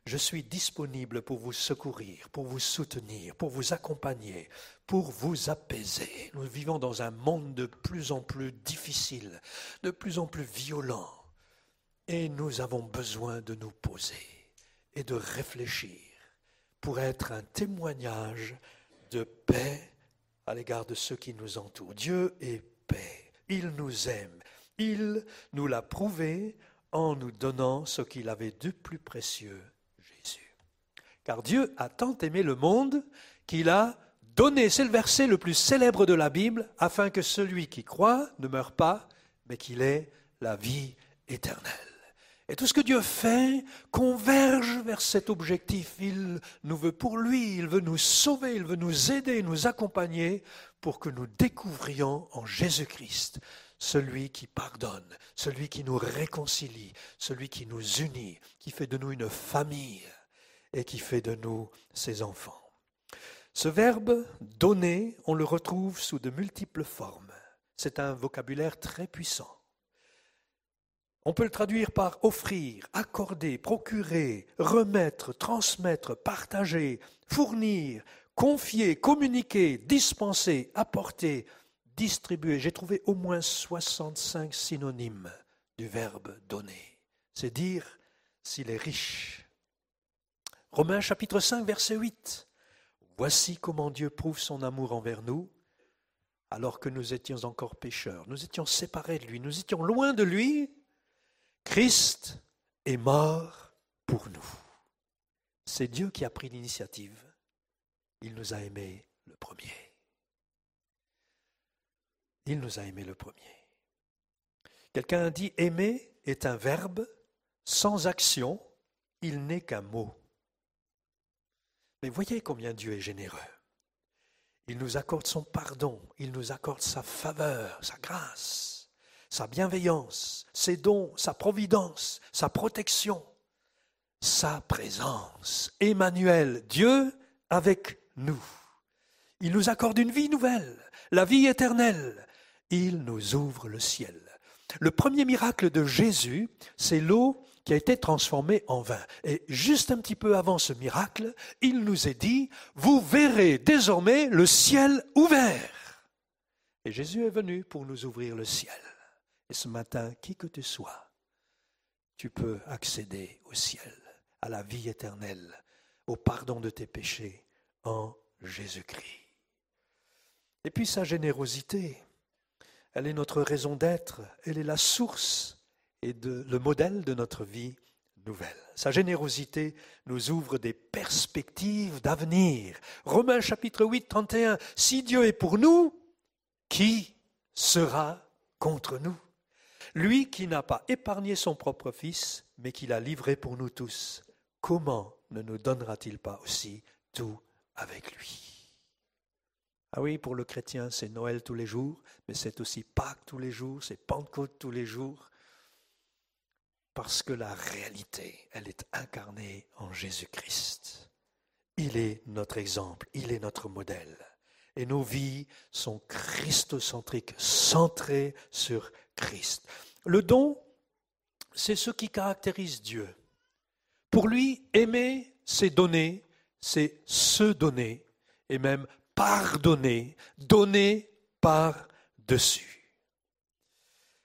S8: Je suis disponible pour vous secourir, pour vous soutenir, pour vous accompagner, pour vous apaiser. Nous vivons dans un monde de plus en plus difficile, de plus en plus violent. Et nous avons besoin de nous poser et de réfléchir pour être un témoignage de paix à l'égard de ceux qui nous entourent. Dieu est paix. Il nous aime. Il nous l'a prouvé en nous donnant ce qu'il avait de plus précieux, Jésus. Car Dieu a tant aimé le monde qu'il a donné, c'est le verset le plus célèbre de la Bible, afin que celui qui croit ne meure pas, mais qu'il ait la vie éternelle. Et tout ce que Dieu fait converge vers cet objectif. Il nous veut pour lui, il veut nous sauver, il veut nous aider, nous accompagner pour que nous découvrions en Jésus-Christ celui qui pardonne, celui qui nous réconcilie, celui qui nous unit, qui fait de nous une famille et qui fait de nous ses enfants. Ce verbe donner, on le retrouve sous de multiples formes. C'est un vocabulaire très puissant. On peut le traduire par offrir, accorder, procurer, remettre, transmettre, partager, fournir, confier, communiquer, dispenser, apporter, J'ai trouvé au moins 65 synonymes du verbe donner. C'est dire s'il est riche. Romains chapitre 5 verset 8. Voici comment Dieu prouve son amour envers nous alors que nous étions encore pécheurs. Nous étions séparés de lui, nous étions loin de lui Christ est mort pour nous. C'est Dieu qui a pris l'initiative. Il nous a aimés le premier. Il nous a aimés le premier. Quelqu'un a dit aimer est un verbe sans action, il n'est qu'un mot. Mais voyez combien Dieu est généreux. Il nous accorde son pardon, il nous accorde sa faveur, sa grâce sa bienveillance, ses dons, sa providence, sa protection, sa présence. Emmanuel, Dieu avec nous. Il nous accorde une vie nouvelle, la vie éternelle. Il nous ouvre le ciel. Le premier miracle de Jésus, c'est l'eau qui a été transformée en vin. Et juste un petit peu avant ce miracle, il nous est dit, vous verrez désormais le ciel ouvert. Et Jésus est venu pour nous ouvrir le ciel. Et ce matin, qui que tu sois, tu peux accéder au ciel, à la vie éternelle, au pardon de tes péchés en Jésus-Christ. Et puis sa générosité, elle est notre raison d'être, elle est la source et le modèle de notre vie nouvelle. Sa générosité nous ouvre des perspectives d'avenir. Romains chapitre 8, 31, si Dieu est pour nous, qui sera contre nous? Lui qui n'a pas épargné son propre Fils, mais qui l'a livré pour nous tous, comment ne nous donnera-t-il pas aussi tout avec lui? Ah oui, pour le chrétien, c'est Noël tous les jours, mais c'est aussi Pâques tous les jours, c'est Pentecôte tous les jours, parce que la réalité, elle est incarnée en Jésus-Christ. Il est notre exemple, il est notre modèle. Et nos vies sont christocentriques, centrées sur Christ. Le don, c'est ce qui caractérise Dieu. Pour lui, aimer, c'est donner, c'est se donner, et même pardonner, donner par-dessus.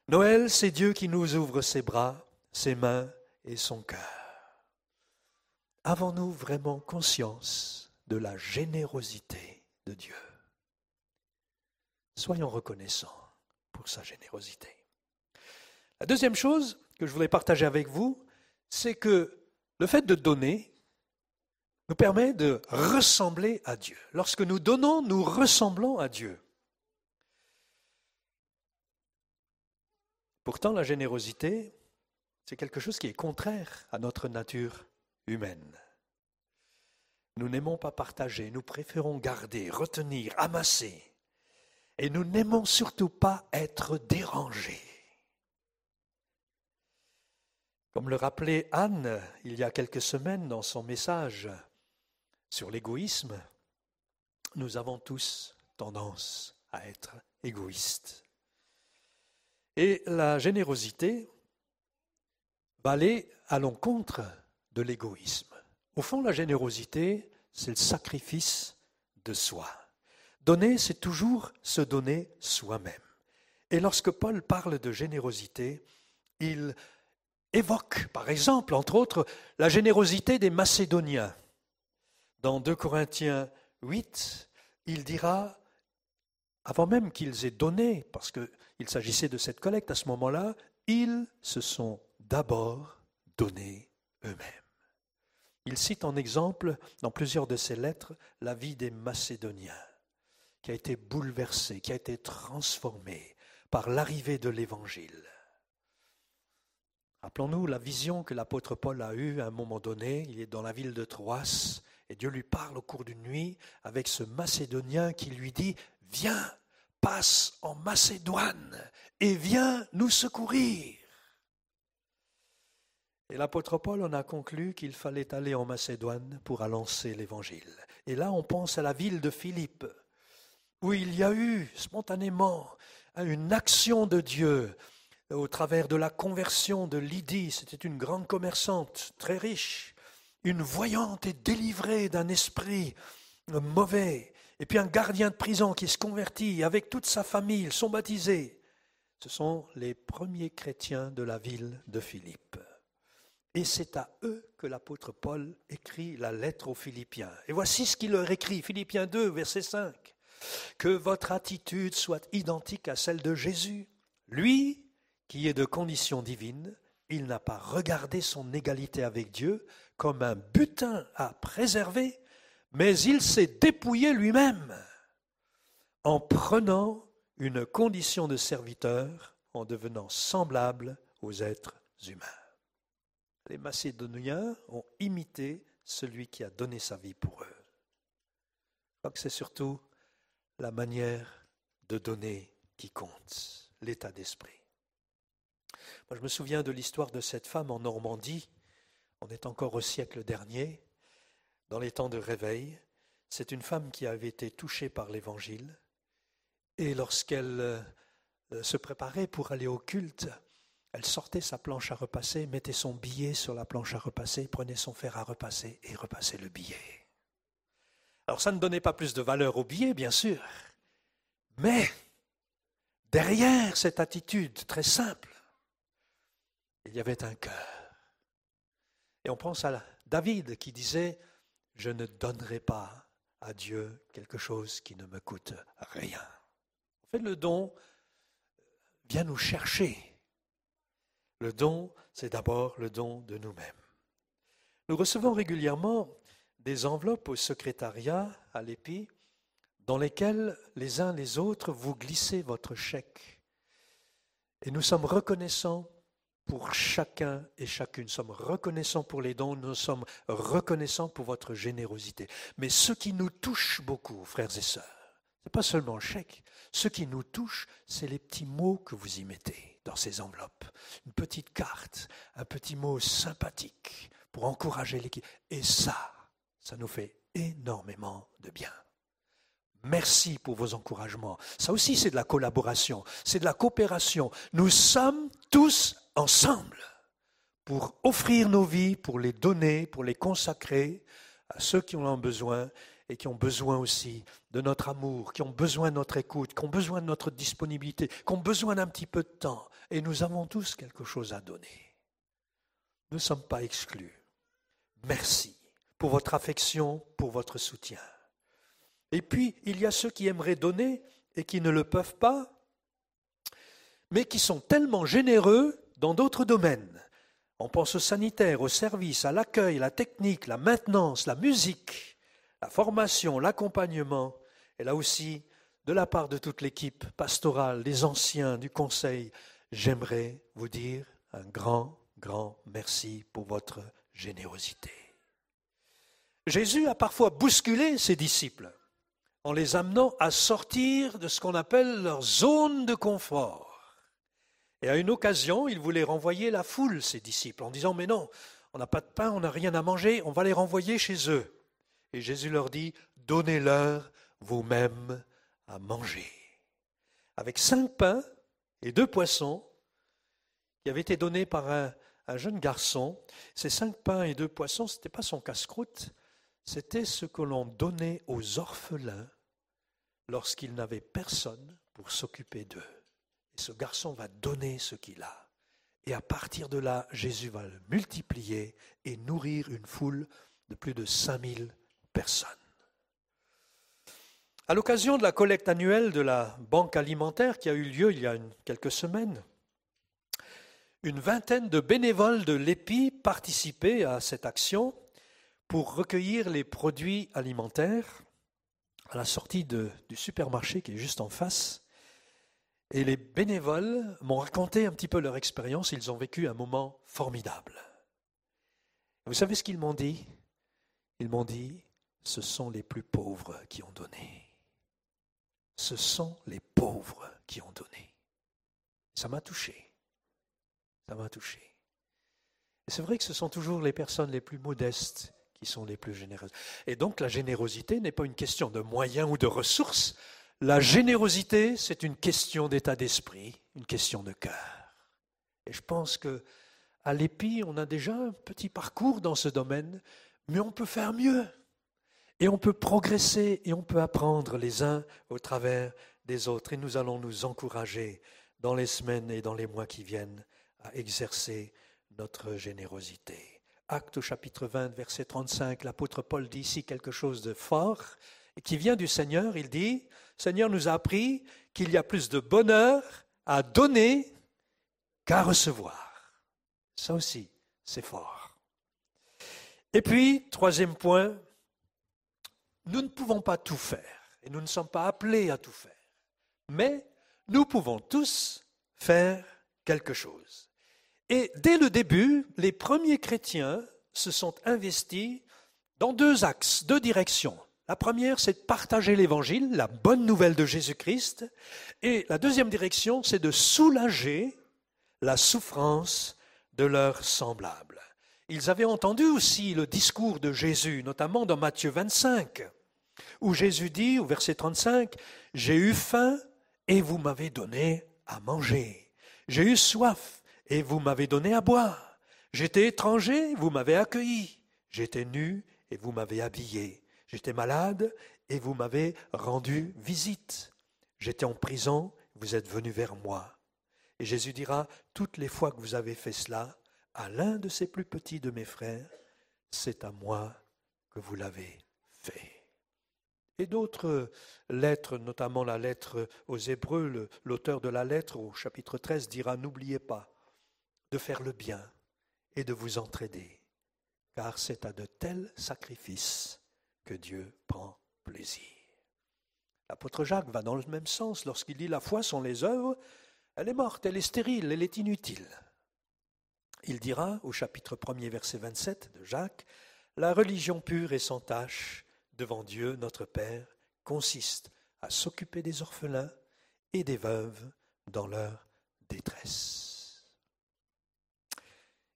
S8: Noël, c'est Dieu qui nous ouvre ses bras, ses mains et son cœur. Avons-nous vraiment conscience de la générosité de Dieu? Soyons reconnaissants pour sa générosité. La deuxième chose que je voulais partager avec vous, c'est que le fait de donner nous permet de ressembler à Dieu. Lorsque nous donnons, nous ressemblons à Dieu. Pourtant, la générosité, c'est quelque chose qui est contraire à notre nature humaine. Nous n'aimons pas partager, nous préférons garder, retenir, amasser. Et nous n'aimons surtout pas être dérangés. Comme le rappelait Anne il y a quelques semaines dans son message sur l'égoïsme, nous avons tous tendance à être égoïstes. Et la générosité va aller à l'encontre de l'égoïsme. Au fond, la générosité, c'est le sacrifice de soi. Donner, c'est toujours se donner soi-même. Et lorsque Paul parle de générosité, il évoque, par exemple, entre autres, la générosité des Macédoniens. Dans 2 Corinthiens 8, il dira avant même qu'ils aient donné, parce qu'il s'agissait de cette collecte à ce moment-là, ils se sont d'abord donnés eux-mêmes. Il cite en exemple, dans plusieurs de ses lettres, la vie des Macédoniens, qui a été bouleversée, qui a été transformée par l'arrivée de l'Évangile. Rappelons-nous la vision que l'apôtre Paul a eue à un moment donné. Il est dans la ville de Troas et Dieu lui parle au cours d'une nuit avec ce Macédonien qui lui dit Viens, passe en Macédoine et viens nous secourir. Et l'apôtre Paul en a conclu qu'il fallait aller en Macédoine pour annoncer l'Évangile. Et là, on pense à la ville de Philippe, où il y a eu spontanément une action de Dieu au travers de la conversion de Lydie. C'était une grande commerçante, très riche, une voyante et délivrée d'un esprit mauvais. Et puis un gardien de prison qui se convertit avec toute sa famille, ils sont baptisés. Ce sont les premiers chrétiens de la ville de Philippe. Et c'est à eux que l'apôtre Paul écrit la lettre aux Philippiens. Et voici ce qu'il leur écrit, Philippiens 2, verset 5. Que votre attitude soit identique à celle de Jésus. Lui, qui est de condition divine, il n'a pas regardé son égalité avec Dieu comme un butin à préserver, mais il s'est dépouillé lui-même en prenant une condition de serviteur, en devenant semblable aux êtres humains les Macédoniens ont imité celui qui a donné sa vie pour eux. Je c'est surtout la manière de donner qui compte, l'état d'esprit. Je me souviens de l'histoire de cette femme en Normandie. On est encore au siècle dernier, dans les temps de réveil. C'est une femme qui avait été touchée par l'Évangile. Et lorsqu'elle euh, se préparait pour aller au culte, elle sortait sa planche à repasser, mettait son billet sur la planche à repasser, prenait son fer à repasser et repassait le billet. Alors ça ne donnait pas plus de valeur au billet, bien sûr, mais derrière cette attitude très simple, il y avait un cœur. Et on pense à David qui disait, je ne donnerai pas à Dieu quelque chose qui ne me coûte rien. En fait, le don vient nous chercher le don, c'est d'abord le don de nous-mêmes. Nous recevons régulièrement des enveloppes au secrétariat, à l'EPI, dans lesquelles les uns les autres vous glissez votre chèque. Et nous sommes reconnaissants pour chacun et chacune. Nous sommes reconnaissants pour les dons, nous sommes reconnaissants pour votre générosité. Mais ce qui nous touche beaucoup, frères et sœurs, ce n'est pas seulement le chèque. Ce qui nous touche, c'est les petits mots que vous y mettez dans ces enveloppes. Une petite carte, un petit mot sympathique pour encourager l'équipe. Et ça, ça nous fait énormément de bien. Merci pour vos encouragements. Ça aussi, c'est de la collaboration, c'est de la coopération. Nous sommes tous ensemble pour offrir nos vies, pour les donner, pour les consacrer à ceux qui en ont besoin et qui ont besoin aussi de notre amour, qui ont besoin de notre écoute, qui ont besoin de notre disponibilité, qui ont besoin d'un petit peu de temps et nous avons tous quelque chose à donner. Nous ne sommes pas exclus. Merci pour votre affection, pour votre soutien. Et puis, il y a ceux qui aimeraient donner et qui ne le peuvent pas, mais qui sont tellement généreux dans d'autres domaines. On pense au sanitaire, au service, à l'accueil, la technique, la maintenance, la musique, la formation, l'accompagnement. Et là aussi, de la part de toute l'équipe pastorale, des anciens, du conseil, j'aimerais vous dire un grand, grand merci pour votre générosité. Jésus a parfois bousculé ses disciples en les amenant à sortir de ce qu'on appelle leur zone de confort. Et à une occasion, il voulait renvoyer la foule, ses disciples, en disant, mais non, on n'a pas de pain, on n'a rien à manger, on va les renvoyer chez eux. Et Jésus leur dit, donnez-leur vous-même à manger. Avec cinq pains et deux poissons qui avaient été donnés par un, jeune garçon. Ces cinq pains et deux poissons, ce n'était pas son casse-croûte, c'était ce que l'on donnait aux orphelins lorsqu'ils n'avaient personne pour s'occuper d'eux. Et ce garçon va donner ce qu'il a. Et à partir de là, Jésus va le multiplier et nourrir une foule de plus de 5000 personnes. À l'occasion de la collecte annuelle de la Banque alimentaire qui a eu lieu il y a quelques semaines, une vingtaine de bénévoles de l'EPI participaient à cette action pour recueillir les produits alimentaires à la sortie du supermarché qui est juste en face. Et les bénévoles m'ont raconté un petit peu leur expérience. Ils ont vécu un moment formidable. Vous savez ce qu'ils m'ont dit? Ils m'ont dit, ce sont les plus pauvres qui ont donné ce sont les pauvres qui ont donné. Ça m'a touché. Ça m'a touché. C'est vrai que ce sont toujours les personnes les plus modestes qui sont les plus généreuses. Et donc la générosité n'est pas une question de moyens ou de ressources. La générosité, c'est une question d'état d'esprit, une question de cœur. Et je pense que à l'EPI, on a déjà un petit parcours dans ce domaine, mais on peut faire mieux. Et on peut progresser et on peut apprendre les uns au travers des autres. Et nous allons nous encourager dans les semaines et dans les mois qui viennent à exercer notre générosité. Acte au chapitre 20, verset 35, l'apôtre Paul dit ici quelque chose de fort et qui vient du Seigneur. Il dit, Seigneur nous a appris qu'il y a plus de bonheur à donner qu'à recevoir. Ça aussi, c'est fort. Et puis, troisième point, nous ne pouvons pas tout faire et nous ne sommes pas appelés à tout faire. Mais nous pouvons tous faire quelque chose. Et dès le début, les premiers chrétiens se sont investis dans deux axes, deux directions. La première, c'est de partager l'évangile, la bonne nouvelle de Jésus-Christ. Et la deuxième direction, c'est de soulager la souffrance de leurs semblables. Ils avaient entendu aussi le discours de Jésus, notamment dans Matthieu 25 où Jésus dit au verset 35, J'ai eu faim et vous m'avez donné à manger. J'ai eu soif et vous m'avez donné à boire. J'étais étranger, vous m'avez accueilli. J'étais nu et vous m'avez habillé. J'étais malade et vous m'avez rendu visite. J'étais en prison, vous êtes venu vers moi. Et Jésus dira, toutes les fois que vous avez fait cela, à l'un de ces plus petits de mes frères, c'est à moi que vous l'avez fait. Et d'autres lettres, notamment la lettre aux Hébreux, l'auteur de la lettre au chapitre 13 dira N'oubliez pas de faire le bien et de vous entraider, car c'est à de tels sacrifices que Dieu prend plaisir. L'apôtre Jacques va dans le même sens lorsqu'il dit La foi sont les œuvres, elle est morte, elle est stérile, elle est inutile. Il dira au chapitre 1er, verset 27 de Jacques La religion pure et sans tache devant Dieu notre Père consiste à s'occuper des orphelins et des veuves dans leur détresse.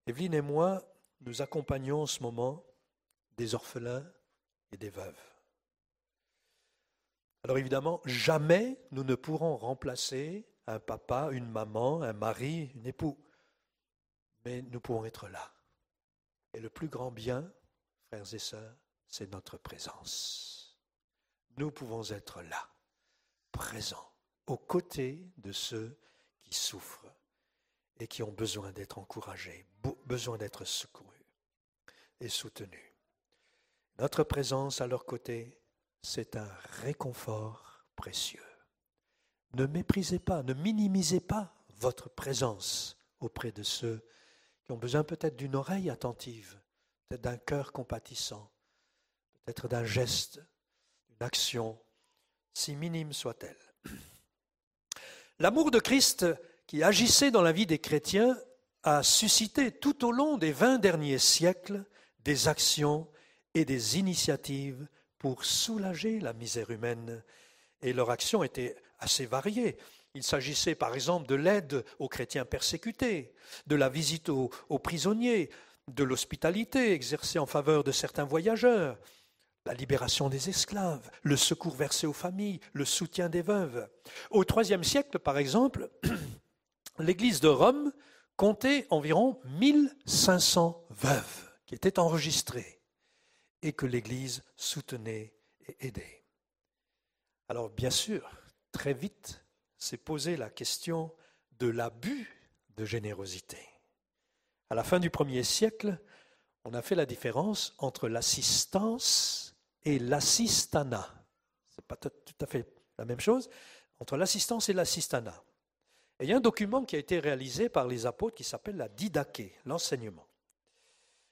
S8: Evelyne et moi, nous accompagnons en ce moment des orphelins et des veuves. Alors évidemment, jamais nous ne pourrons remplacer un papa, une maman, un mari, un époux. Mais nous pouvons être là. Et le plus grand bien, frères et sœurs, c'est notre présence. Nous pouvons être là, présents, aux côtés de ceux qui souffrent et qui ont besoin d'être encouragés, besoin d'être secourus et soutenus. Notre présence à leur côté, c'est un réconfort précieux. Ne méprisez pas, ne minimisez pas votre présence auprès de ceux qui ont besoin peut-être d'une oreille attentive, peut-être d'un cœur compatissant, être d'un geste, d'une action, si minime soit-elle. L'amour de Christ qui agissait dans la vie des chrétiens a suscité tout au long des vingt derniers siècles des actions et des initiatives pour soulager la misère humaine. Et leur action était assez variée. Il s'agissait par exemple de l'aide aux chrétiens persécutés, de la visite aux, prisonniers, de l'hospitalité exercée en faveur de certains voyageurs, la libération des esclaves, le secours versé aux familles, le soutien des veuves. Au IIIe siècle, par exemple, l'Église de Rome comptait environ 1500 veuves qui étaient enregistrées et que l'Église soutenait et aidait. Alors bien sûr, très vite s'est posée la question de l'abus de générosité. À la fin du premier siècle, on a fait la différence entre l'assistance et l'assistana. Ce n'est pas tout à fait la même chose, entre l'assistance et l'assistanat. Et il y a un document qui a été réalisé par les apôtres qui s'appelle la didaché, l'enseignement.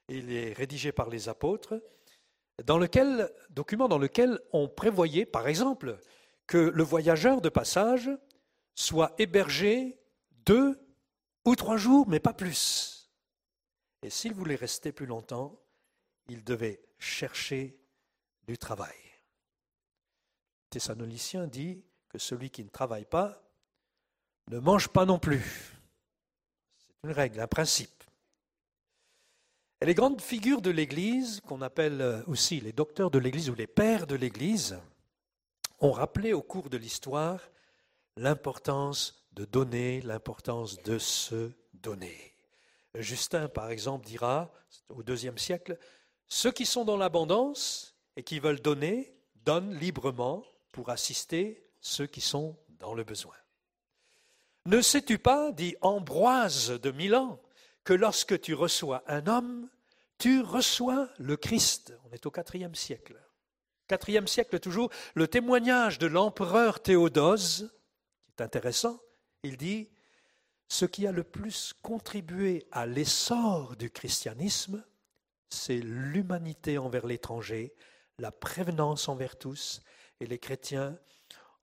S8: Il est rédigé par les apôtres, dans lequel, document dans lequel on prévoyait, par exemple, que le voyageur de passage soit hébergé deux ou trois jours, mais pas plus. Et s'il voulait rester plus longtemps, il devait chercher du travail. Thessalonicien dit que celui qui ne travaille pas ne mange pas non plus. C'est une règle, un principe. Et les grandes figures de l'Église, qu'on appelle aussi les docteurs de l'Église ou les pères de l'Église, ont rappelé au cours de l'histoire l'importance de donner, l'importance de se donner. Justin, par exemple, dira au deuxième siècle, ceux qui sont dans l'abondance et qui veulent donner, donnent librement pour assister ceux qui sont dans le besoin. Ne sais-tu pas, dit Ambroise de Milan, que lorsque tu reçois un homme, tu reçois le Christ On est au quatrième siècle. Quatrième siècle toujours, le témoignage de l'empereur Théodose, qui est intéressant, il dit, ce qui a le plus contribué à l'essor du christianisme, c'est l'humanité envers l'étranger, la prévenance envers tous, et les chrétiens,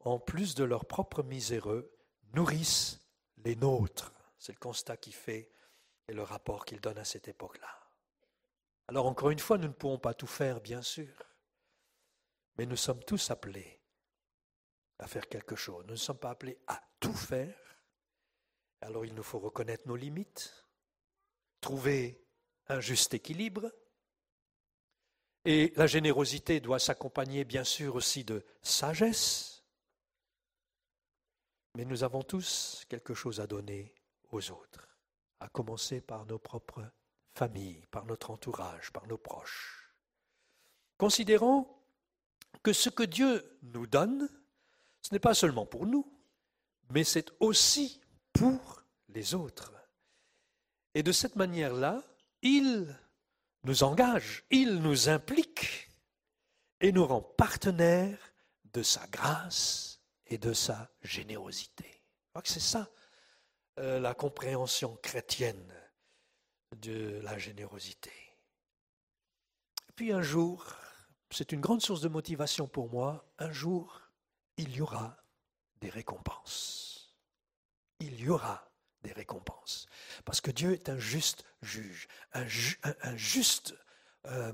S8: en plus de leur propre miséreux, nourrissent les nôtres. C'est le constat qu'il fait et le rapport qu'il donne à cette époque-là. Alors encore une fois, nous ne pouvons pas tout faire, bien sûr, mais nous sommes tous appelés à faire quelque chose. Nous ne sommes pas appelés à tout faire. Alors il nous faut reconnaître nos limites, trouver un juste équilibre. Et la générosité doit s'accompagner bien sûr aussi de sagesse. Mais nous avons tous quelque chose à donner aux autres, à commencer par nos propres familles, par notre entourage, par nos proches. Considérons que ce que Dieu nous donne, ce n'est pas seulement pour nous, mais c'est aussi pour les autres. Et de cette manière-là, il nous engage, il nous implique et nous rend partenaires de sa grâce et de sa générosité. Je crois que c'est ça la compréhension chrétienne de la générosité. Puis un jour, c'est une grande source de motivation pour moi, un jour, il y aura des récompenses. Il y aura des récompenses. Parce que Dieu est un juste juge, un, juste euh,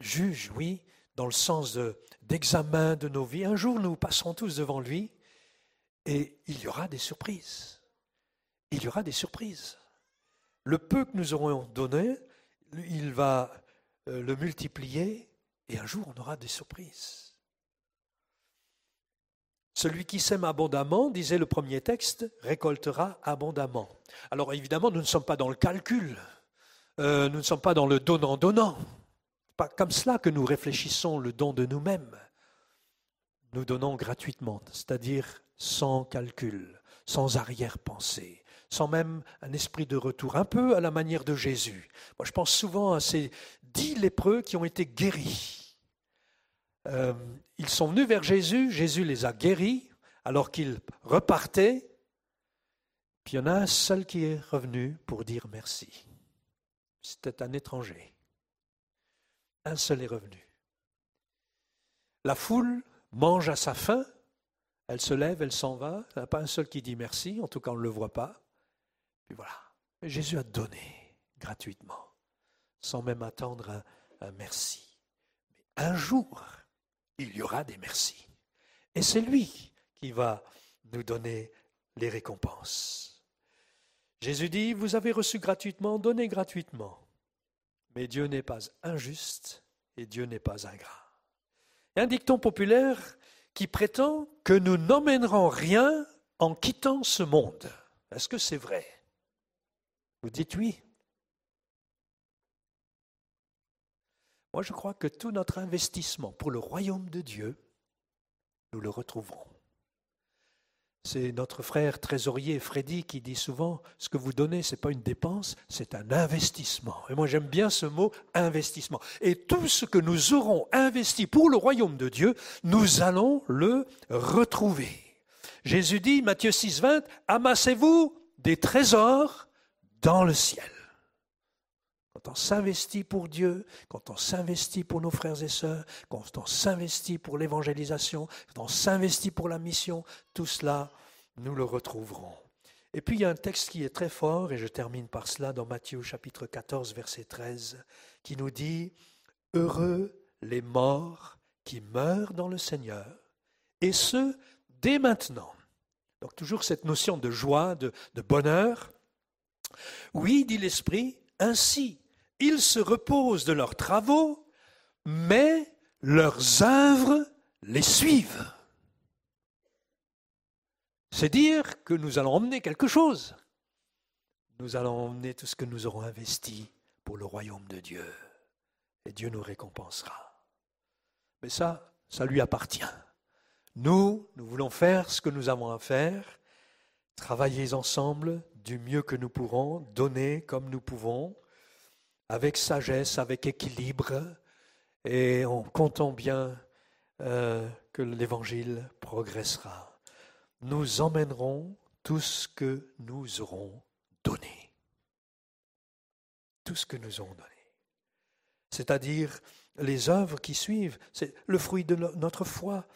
S8: juge, oui, dans le sens d'examen de, nos vies. Un jour, nous passerons tous devant lui et il y aura des surprises. Il y aura des surprises. Le peu que nous aurons donné, il va euh, le multiplier et un jour, on aura des surprises. Celui qui sème abondamment, disait le premier texte, récoltera abondamment. Alors évidemment, nous ne sommes pas dans le calcul, euh, nous ne sommes pas dans le donnant-donnant. Pas comme cela que nous réfléchissons le don de nous-mêmes. Nous donnons gratuitement, c'est-à-dire sans calcul, sans arrière-pensée, sans même un esprit de retour, un peu à la manière de Jésus. Moi, je pense souvent à ces dix lépreux qui ont été guéris euh, ils sont venus vers Jésus, Jésus les a guéris alors qu'ils repartaient. Puis il y en a un seul qui est revenu pour dire merci. C'était un étranger. Un seul est revenu. La foule mange à sa faim, elle se lève, elle s'en va. Il n'y a pas un seul qui dit merci, en tout cas on ne le voit pas. Puis voilà. Jésus a donné gratuitement, sans même attendre un, merci. Mais un jour, il y aura des merci. Et c'est lui qui va nous donner les récompenses. Jésus dit, vous avez reçu gratuitement, donnez gratuitement. Mais Dieu n'est pas injuste et Dieu n'est pas ingrat. A un dicton populaire qui prétend que nous n'emmènerons rien en quittant ce monde. Est-ce que c'est vrai? Vous dites oui. Moi, je crois que tout notre investissement pour le royaume de Dieu, nous le retrouverons. C'est notre frère trésorier Freddy qui dit souvent ce que vous donnez, ce n'est pas une dépense, c'est un investissement. Et moi j'aime bien ce mot investissement. Et tout ce que nous aurons investi pour le royaume de Dieu, nous allons le retrouver. Jésus dit, Matthieu 6, 20, amassez-vous des trésors dans le ciel. Quand on s'investit pour Dieu, quand on s'investit pour nos frères et sœurs, quand on s'investit pour l'évangélisation, quand on s'investit pour la mission, tout cela, nous le retrouverons. Et puis il y a un texte qui est très fort, et je termine par cela dans Matthieu chapitre 14, verset 13, qui nous dit, Heureux les morts qui meurent dans le Seigneur, et ce, dès maintenant. Donc toujours cette notion de joie, de, de bonheur. Oui, dit l'Esprit, ainsi ils se reposent de leurs travaux, mais leurs œuvres les suivent. C'est dire que nous allons emmener quelque chose. Nous allons emmener tout ce que nous aurons investi pour le royaume de Dieu. Et Dieu nous récompensera. Mais ça, ça lui appartient. Nous, nous voulons faire ce que nous avons à faire, travailler ensemble du mieux que nous pourrons, donner comme nous pouvons, avec sagesse, avec équilibre, et en comptant bien euh, que l'Évangile progressera. Nous emmènerons tout ce que nous aurons donné. Tout ce que nous aurons donné. C'est-à-dire les œuvres qui suivent, c'est le fruit de notre foi,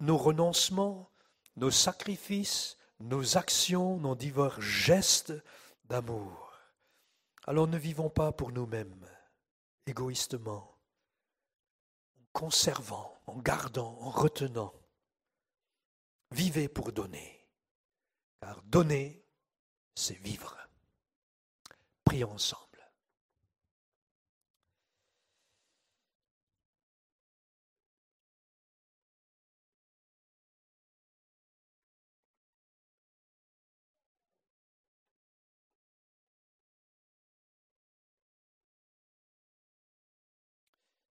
S8: nos renoncements, nos sacrifices, nos actions, nos divers gestes d'amour. Alors ne vivons pas pour nous-mêmes, égoïstement, en conservant, en gardant, en retenant. Vivez pour donner, car donner, c'est vivre. Prions ensemble.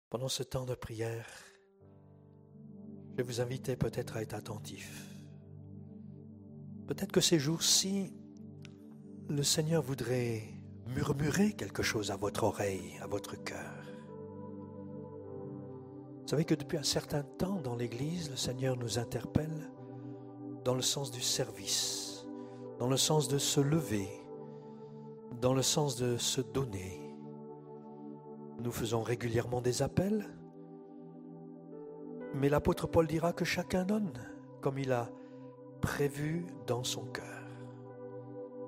S8: Pendant ce temps de prière, je vous inviter peut-être à être attentif. Peut-être que ces jours-ci, le Seigneur voudrait murmurer quelque chose à votre oreille, à votre cœur. Vous savez que depuis un certain temps dans l'Église, le Seigneur nous interpelle dans le sens du service, dans le sens de se lever, dans le sens de se donner. Nous faisons régulièrement des appels, mais l'apôtre Paul dira que chacun donne comme il a prévu dans son cœur.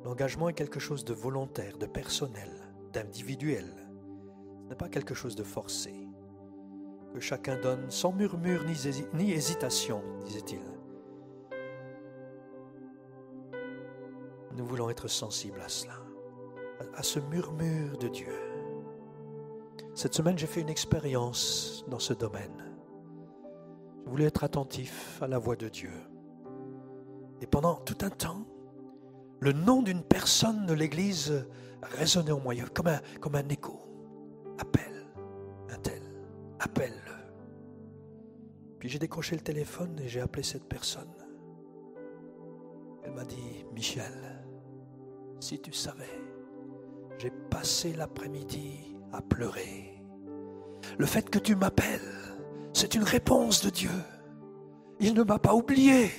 S8: L'engagement est quelque chose de volontaire, de personnel, d'individuel. Ce n'est pas quelque chose de forcé. Que chacun donne sans murmure ni, hésitation, disait-il. Nous voulons être sensibles à cela, à ce murmure de Dieu. Cette semaine, j'ai fait une expérience dans ce domaine. Je voulais être attentif à la voix de Dieu. Et pendant tout un temps, le nom d'une personne de l'Église résonnait en moi, comme un, comme un écho. Appelle un tel, appelle-le. Puis j'ai décroché le téléphone et j'ai appelé cette personne. Elle m'a dit, Michel, si tu savais, j'ai passé l'après-midi à pleurer. Le fait que tu m'appelles, c'est une réponse de Dieu. Il ne m'a pas oublié.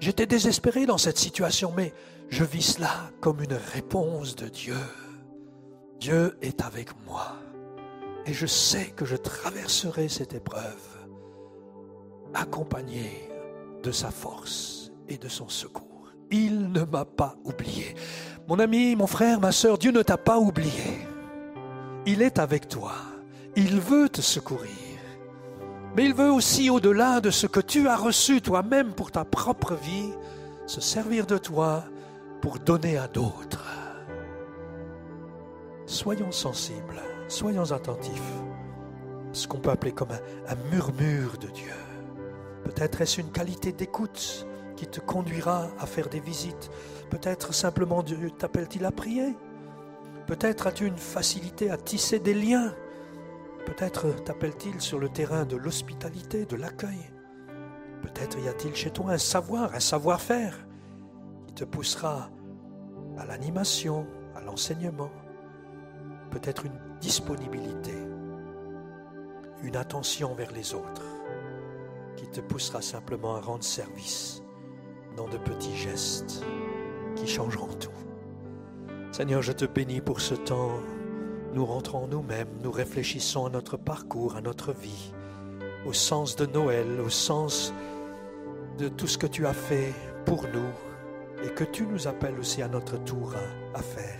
S8: J'étais désespéré dans cette situation, mais je vis cela comme une réponse de Dieu. Dieu est avec moi. Et je sais que je traverserai cette épreuve accompagné de sa force et de son secours. Il ne m'a pas oublié. Mon ami, mon frère, ma soeur, Dieu ne t'a pas oublié. Il est avec toi. Il veut te secourir. Mais il veut aussi, au-delà de ce que tu as reçu toi-même pour ta propre vie, se servir de toi pour donner à d'autres. Soyons sensibles, soyons attentifs. Ce qu'on peut appeler comme un, murmure de Dieu. Peut-être est-ce une qualité d'écoute qui te conduira à faire des visites. Peut-être simplement Dieu t'appelle-t-il à prier. Peut-être as-tu une facilité à tisser des liens. Peut-être t'appelle-t-il sur le terrain de l'hospitalité, de l'accueil. Peut-être y a-t-il chez toi un savoir, un savoir-faire te poussera à l'animation, à l'enseignement, peut-être une disponibilité, une attention vers les autres qui te poussera simplement à rendre service dans de petits gestes qui changeront tout. Seigneur, je te bénis pour ce temps. Nous rentrons nous-mêmes, nous réfléchissons à notre parcours, à notre vie, au sens de Noël, au sens de tout ce que tu as fait pour nous et que tu nous appelles aussi à notre tour à, à faire.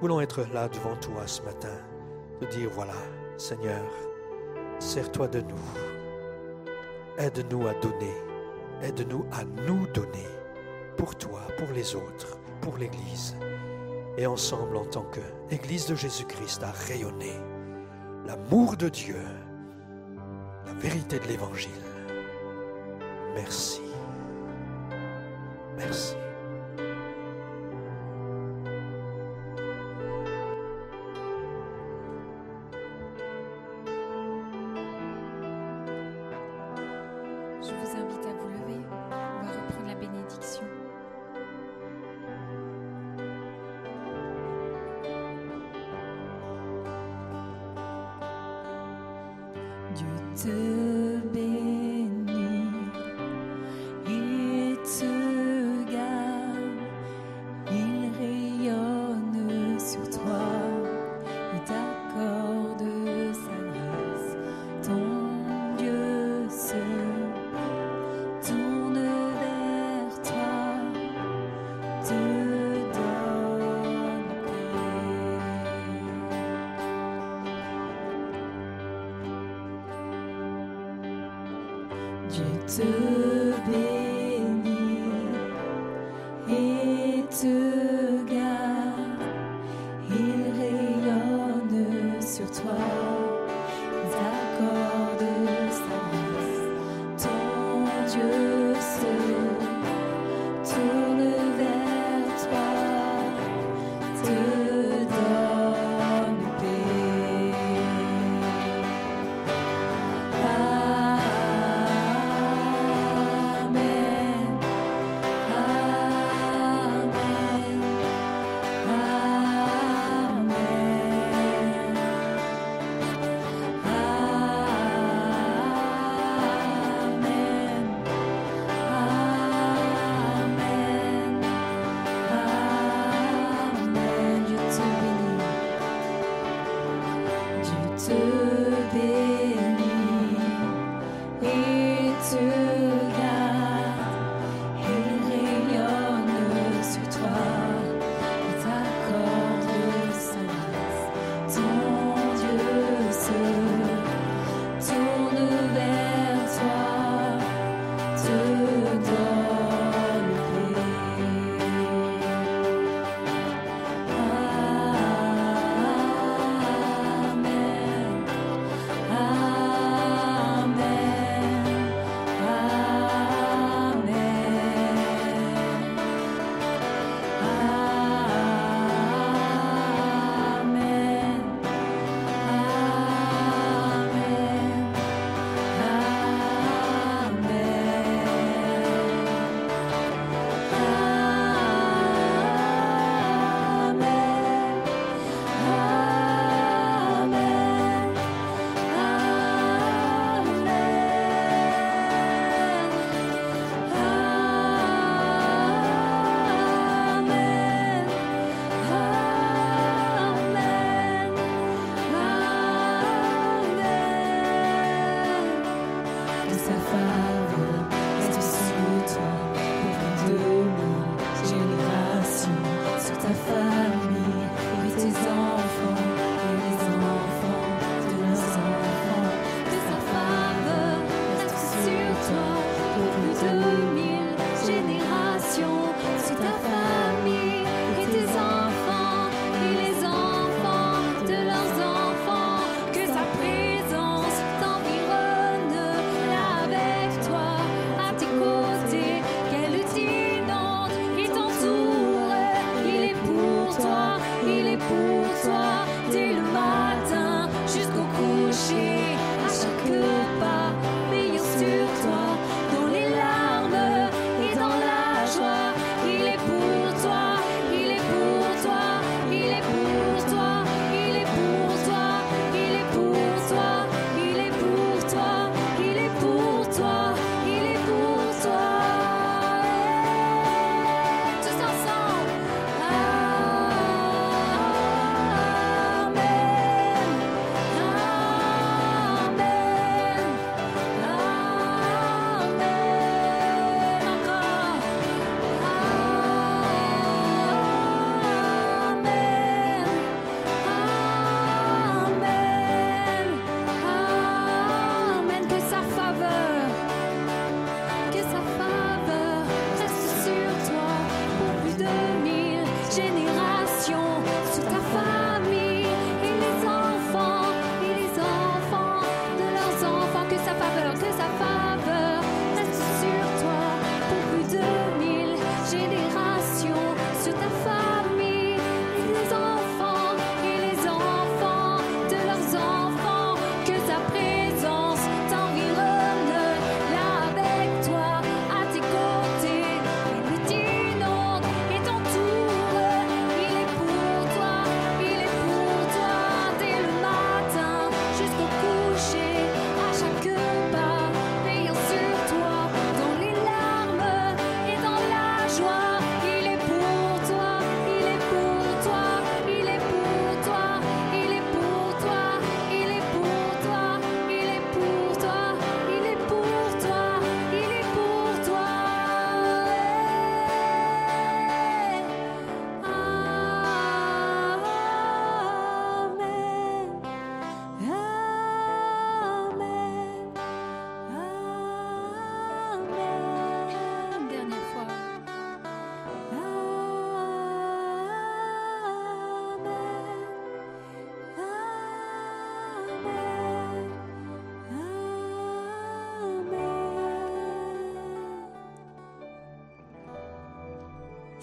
S8: Voulons être là devant toi ce matin, te dire voilà, Seigneur, sers-toi de nous. Aide-nous à donner. Aide-nous à nous donner pour toi, pour les autres, pour l'Église. Et ensemble, en tant qu'Église de Jésus-Christ, à rayonner l'amour de Dieu, la vérité de l'Évangile. Merci. Merci.
S9: Je vous invite à vous lever.
S1: Dieu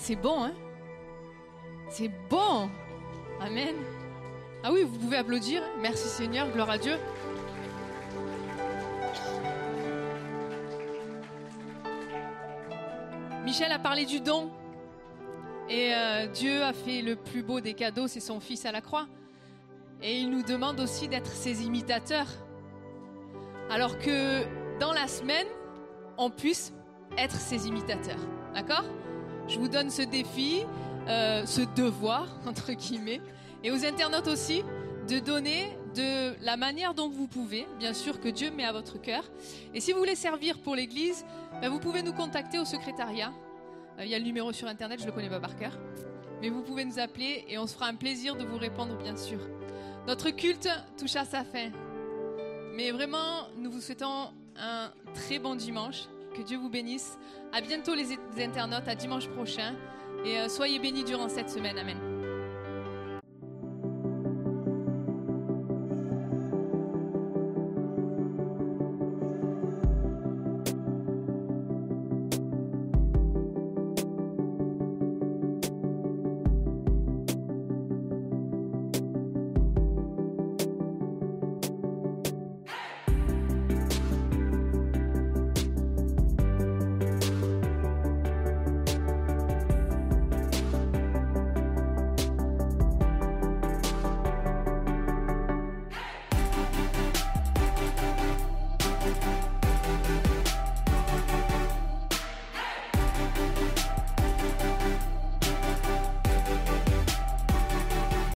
S3: C'est bon, hein? C'est bon Amen. Ah oui, vous pouvez applaudir. Merci Seigneur, gloire à Dieu. Michel a parlé du don. Et euh, Dieu a fait le plus beau des cadeaux, c'est son Fils à la croix. Et il nous demande aussi d'être ses imitateurs. Alors que dans la semaine, on puisse être ses imitateurs. D'accord? Je vous donne ce défi, euh, ce devoir, entre guillemets. Et aux internautes aussi, de donner de la manière dont vous pouvez, bien sûr que Dieu met à votre cœur. Et si vous voulez servir pour l'Église, ben, vous pouvez nous contacter au secrétariat. Euh, Il y a le numéro sur Internet, je ne le connais pas par cœur. Mais vous pouvez nous appeler et on se fera un plaisir de vous répondre, bien sûr. Notre culte touche à sa fin. Mais vraiment, nous vous souhaitons un très bon dimanche. Que Dieu vous bénisse. À bientôt les internautes, à dimanche prochain. Et euh, soyez bénis durant cette semaine. Amen.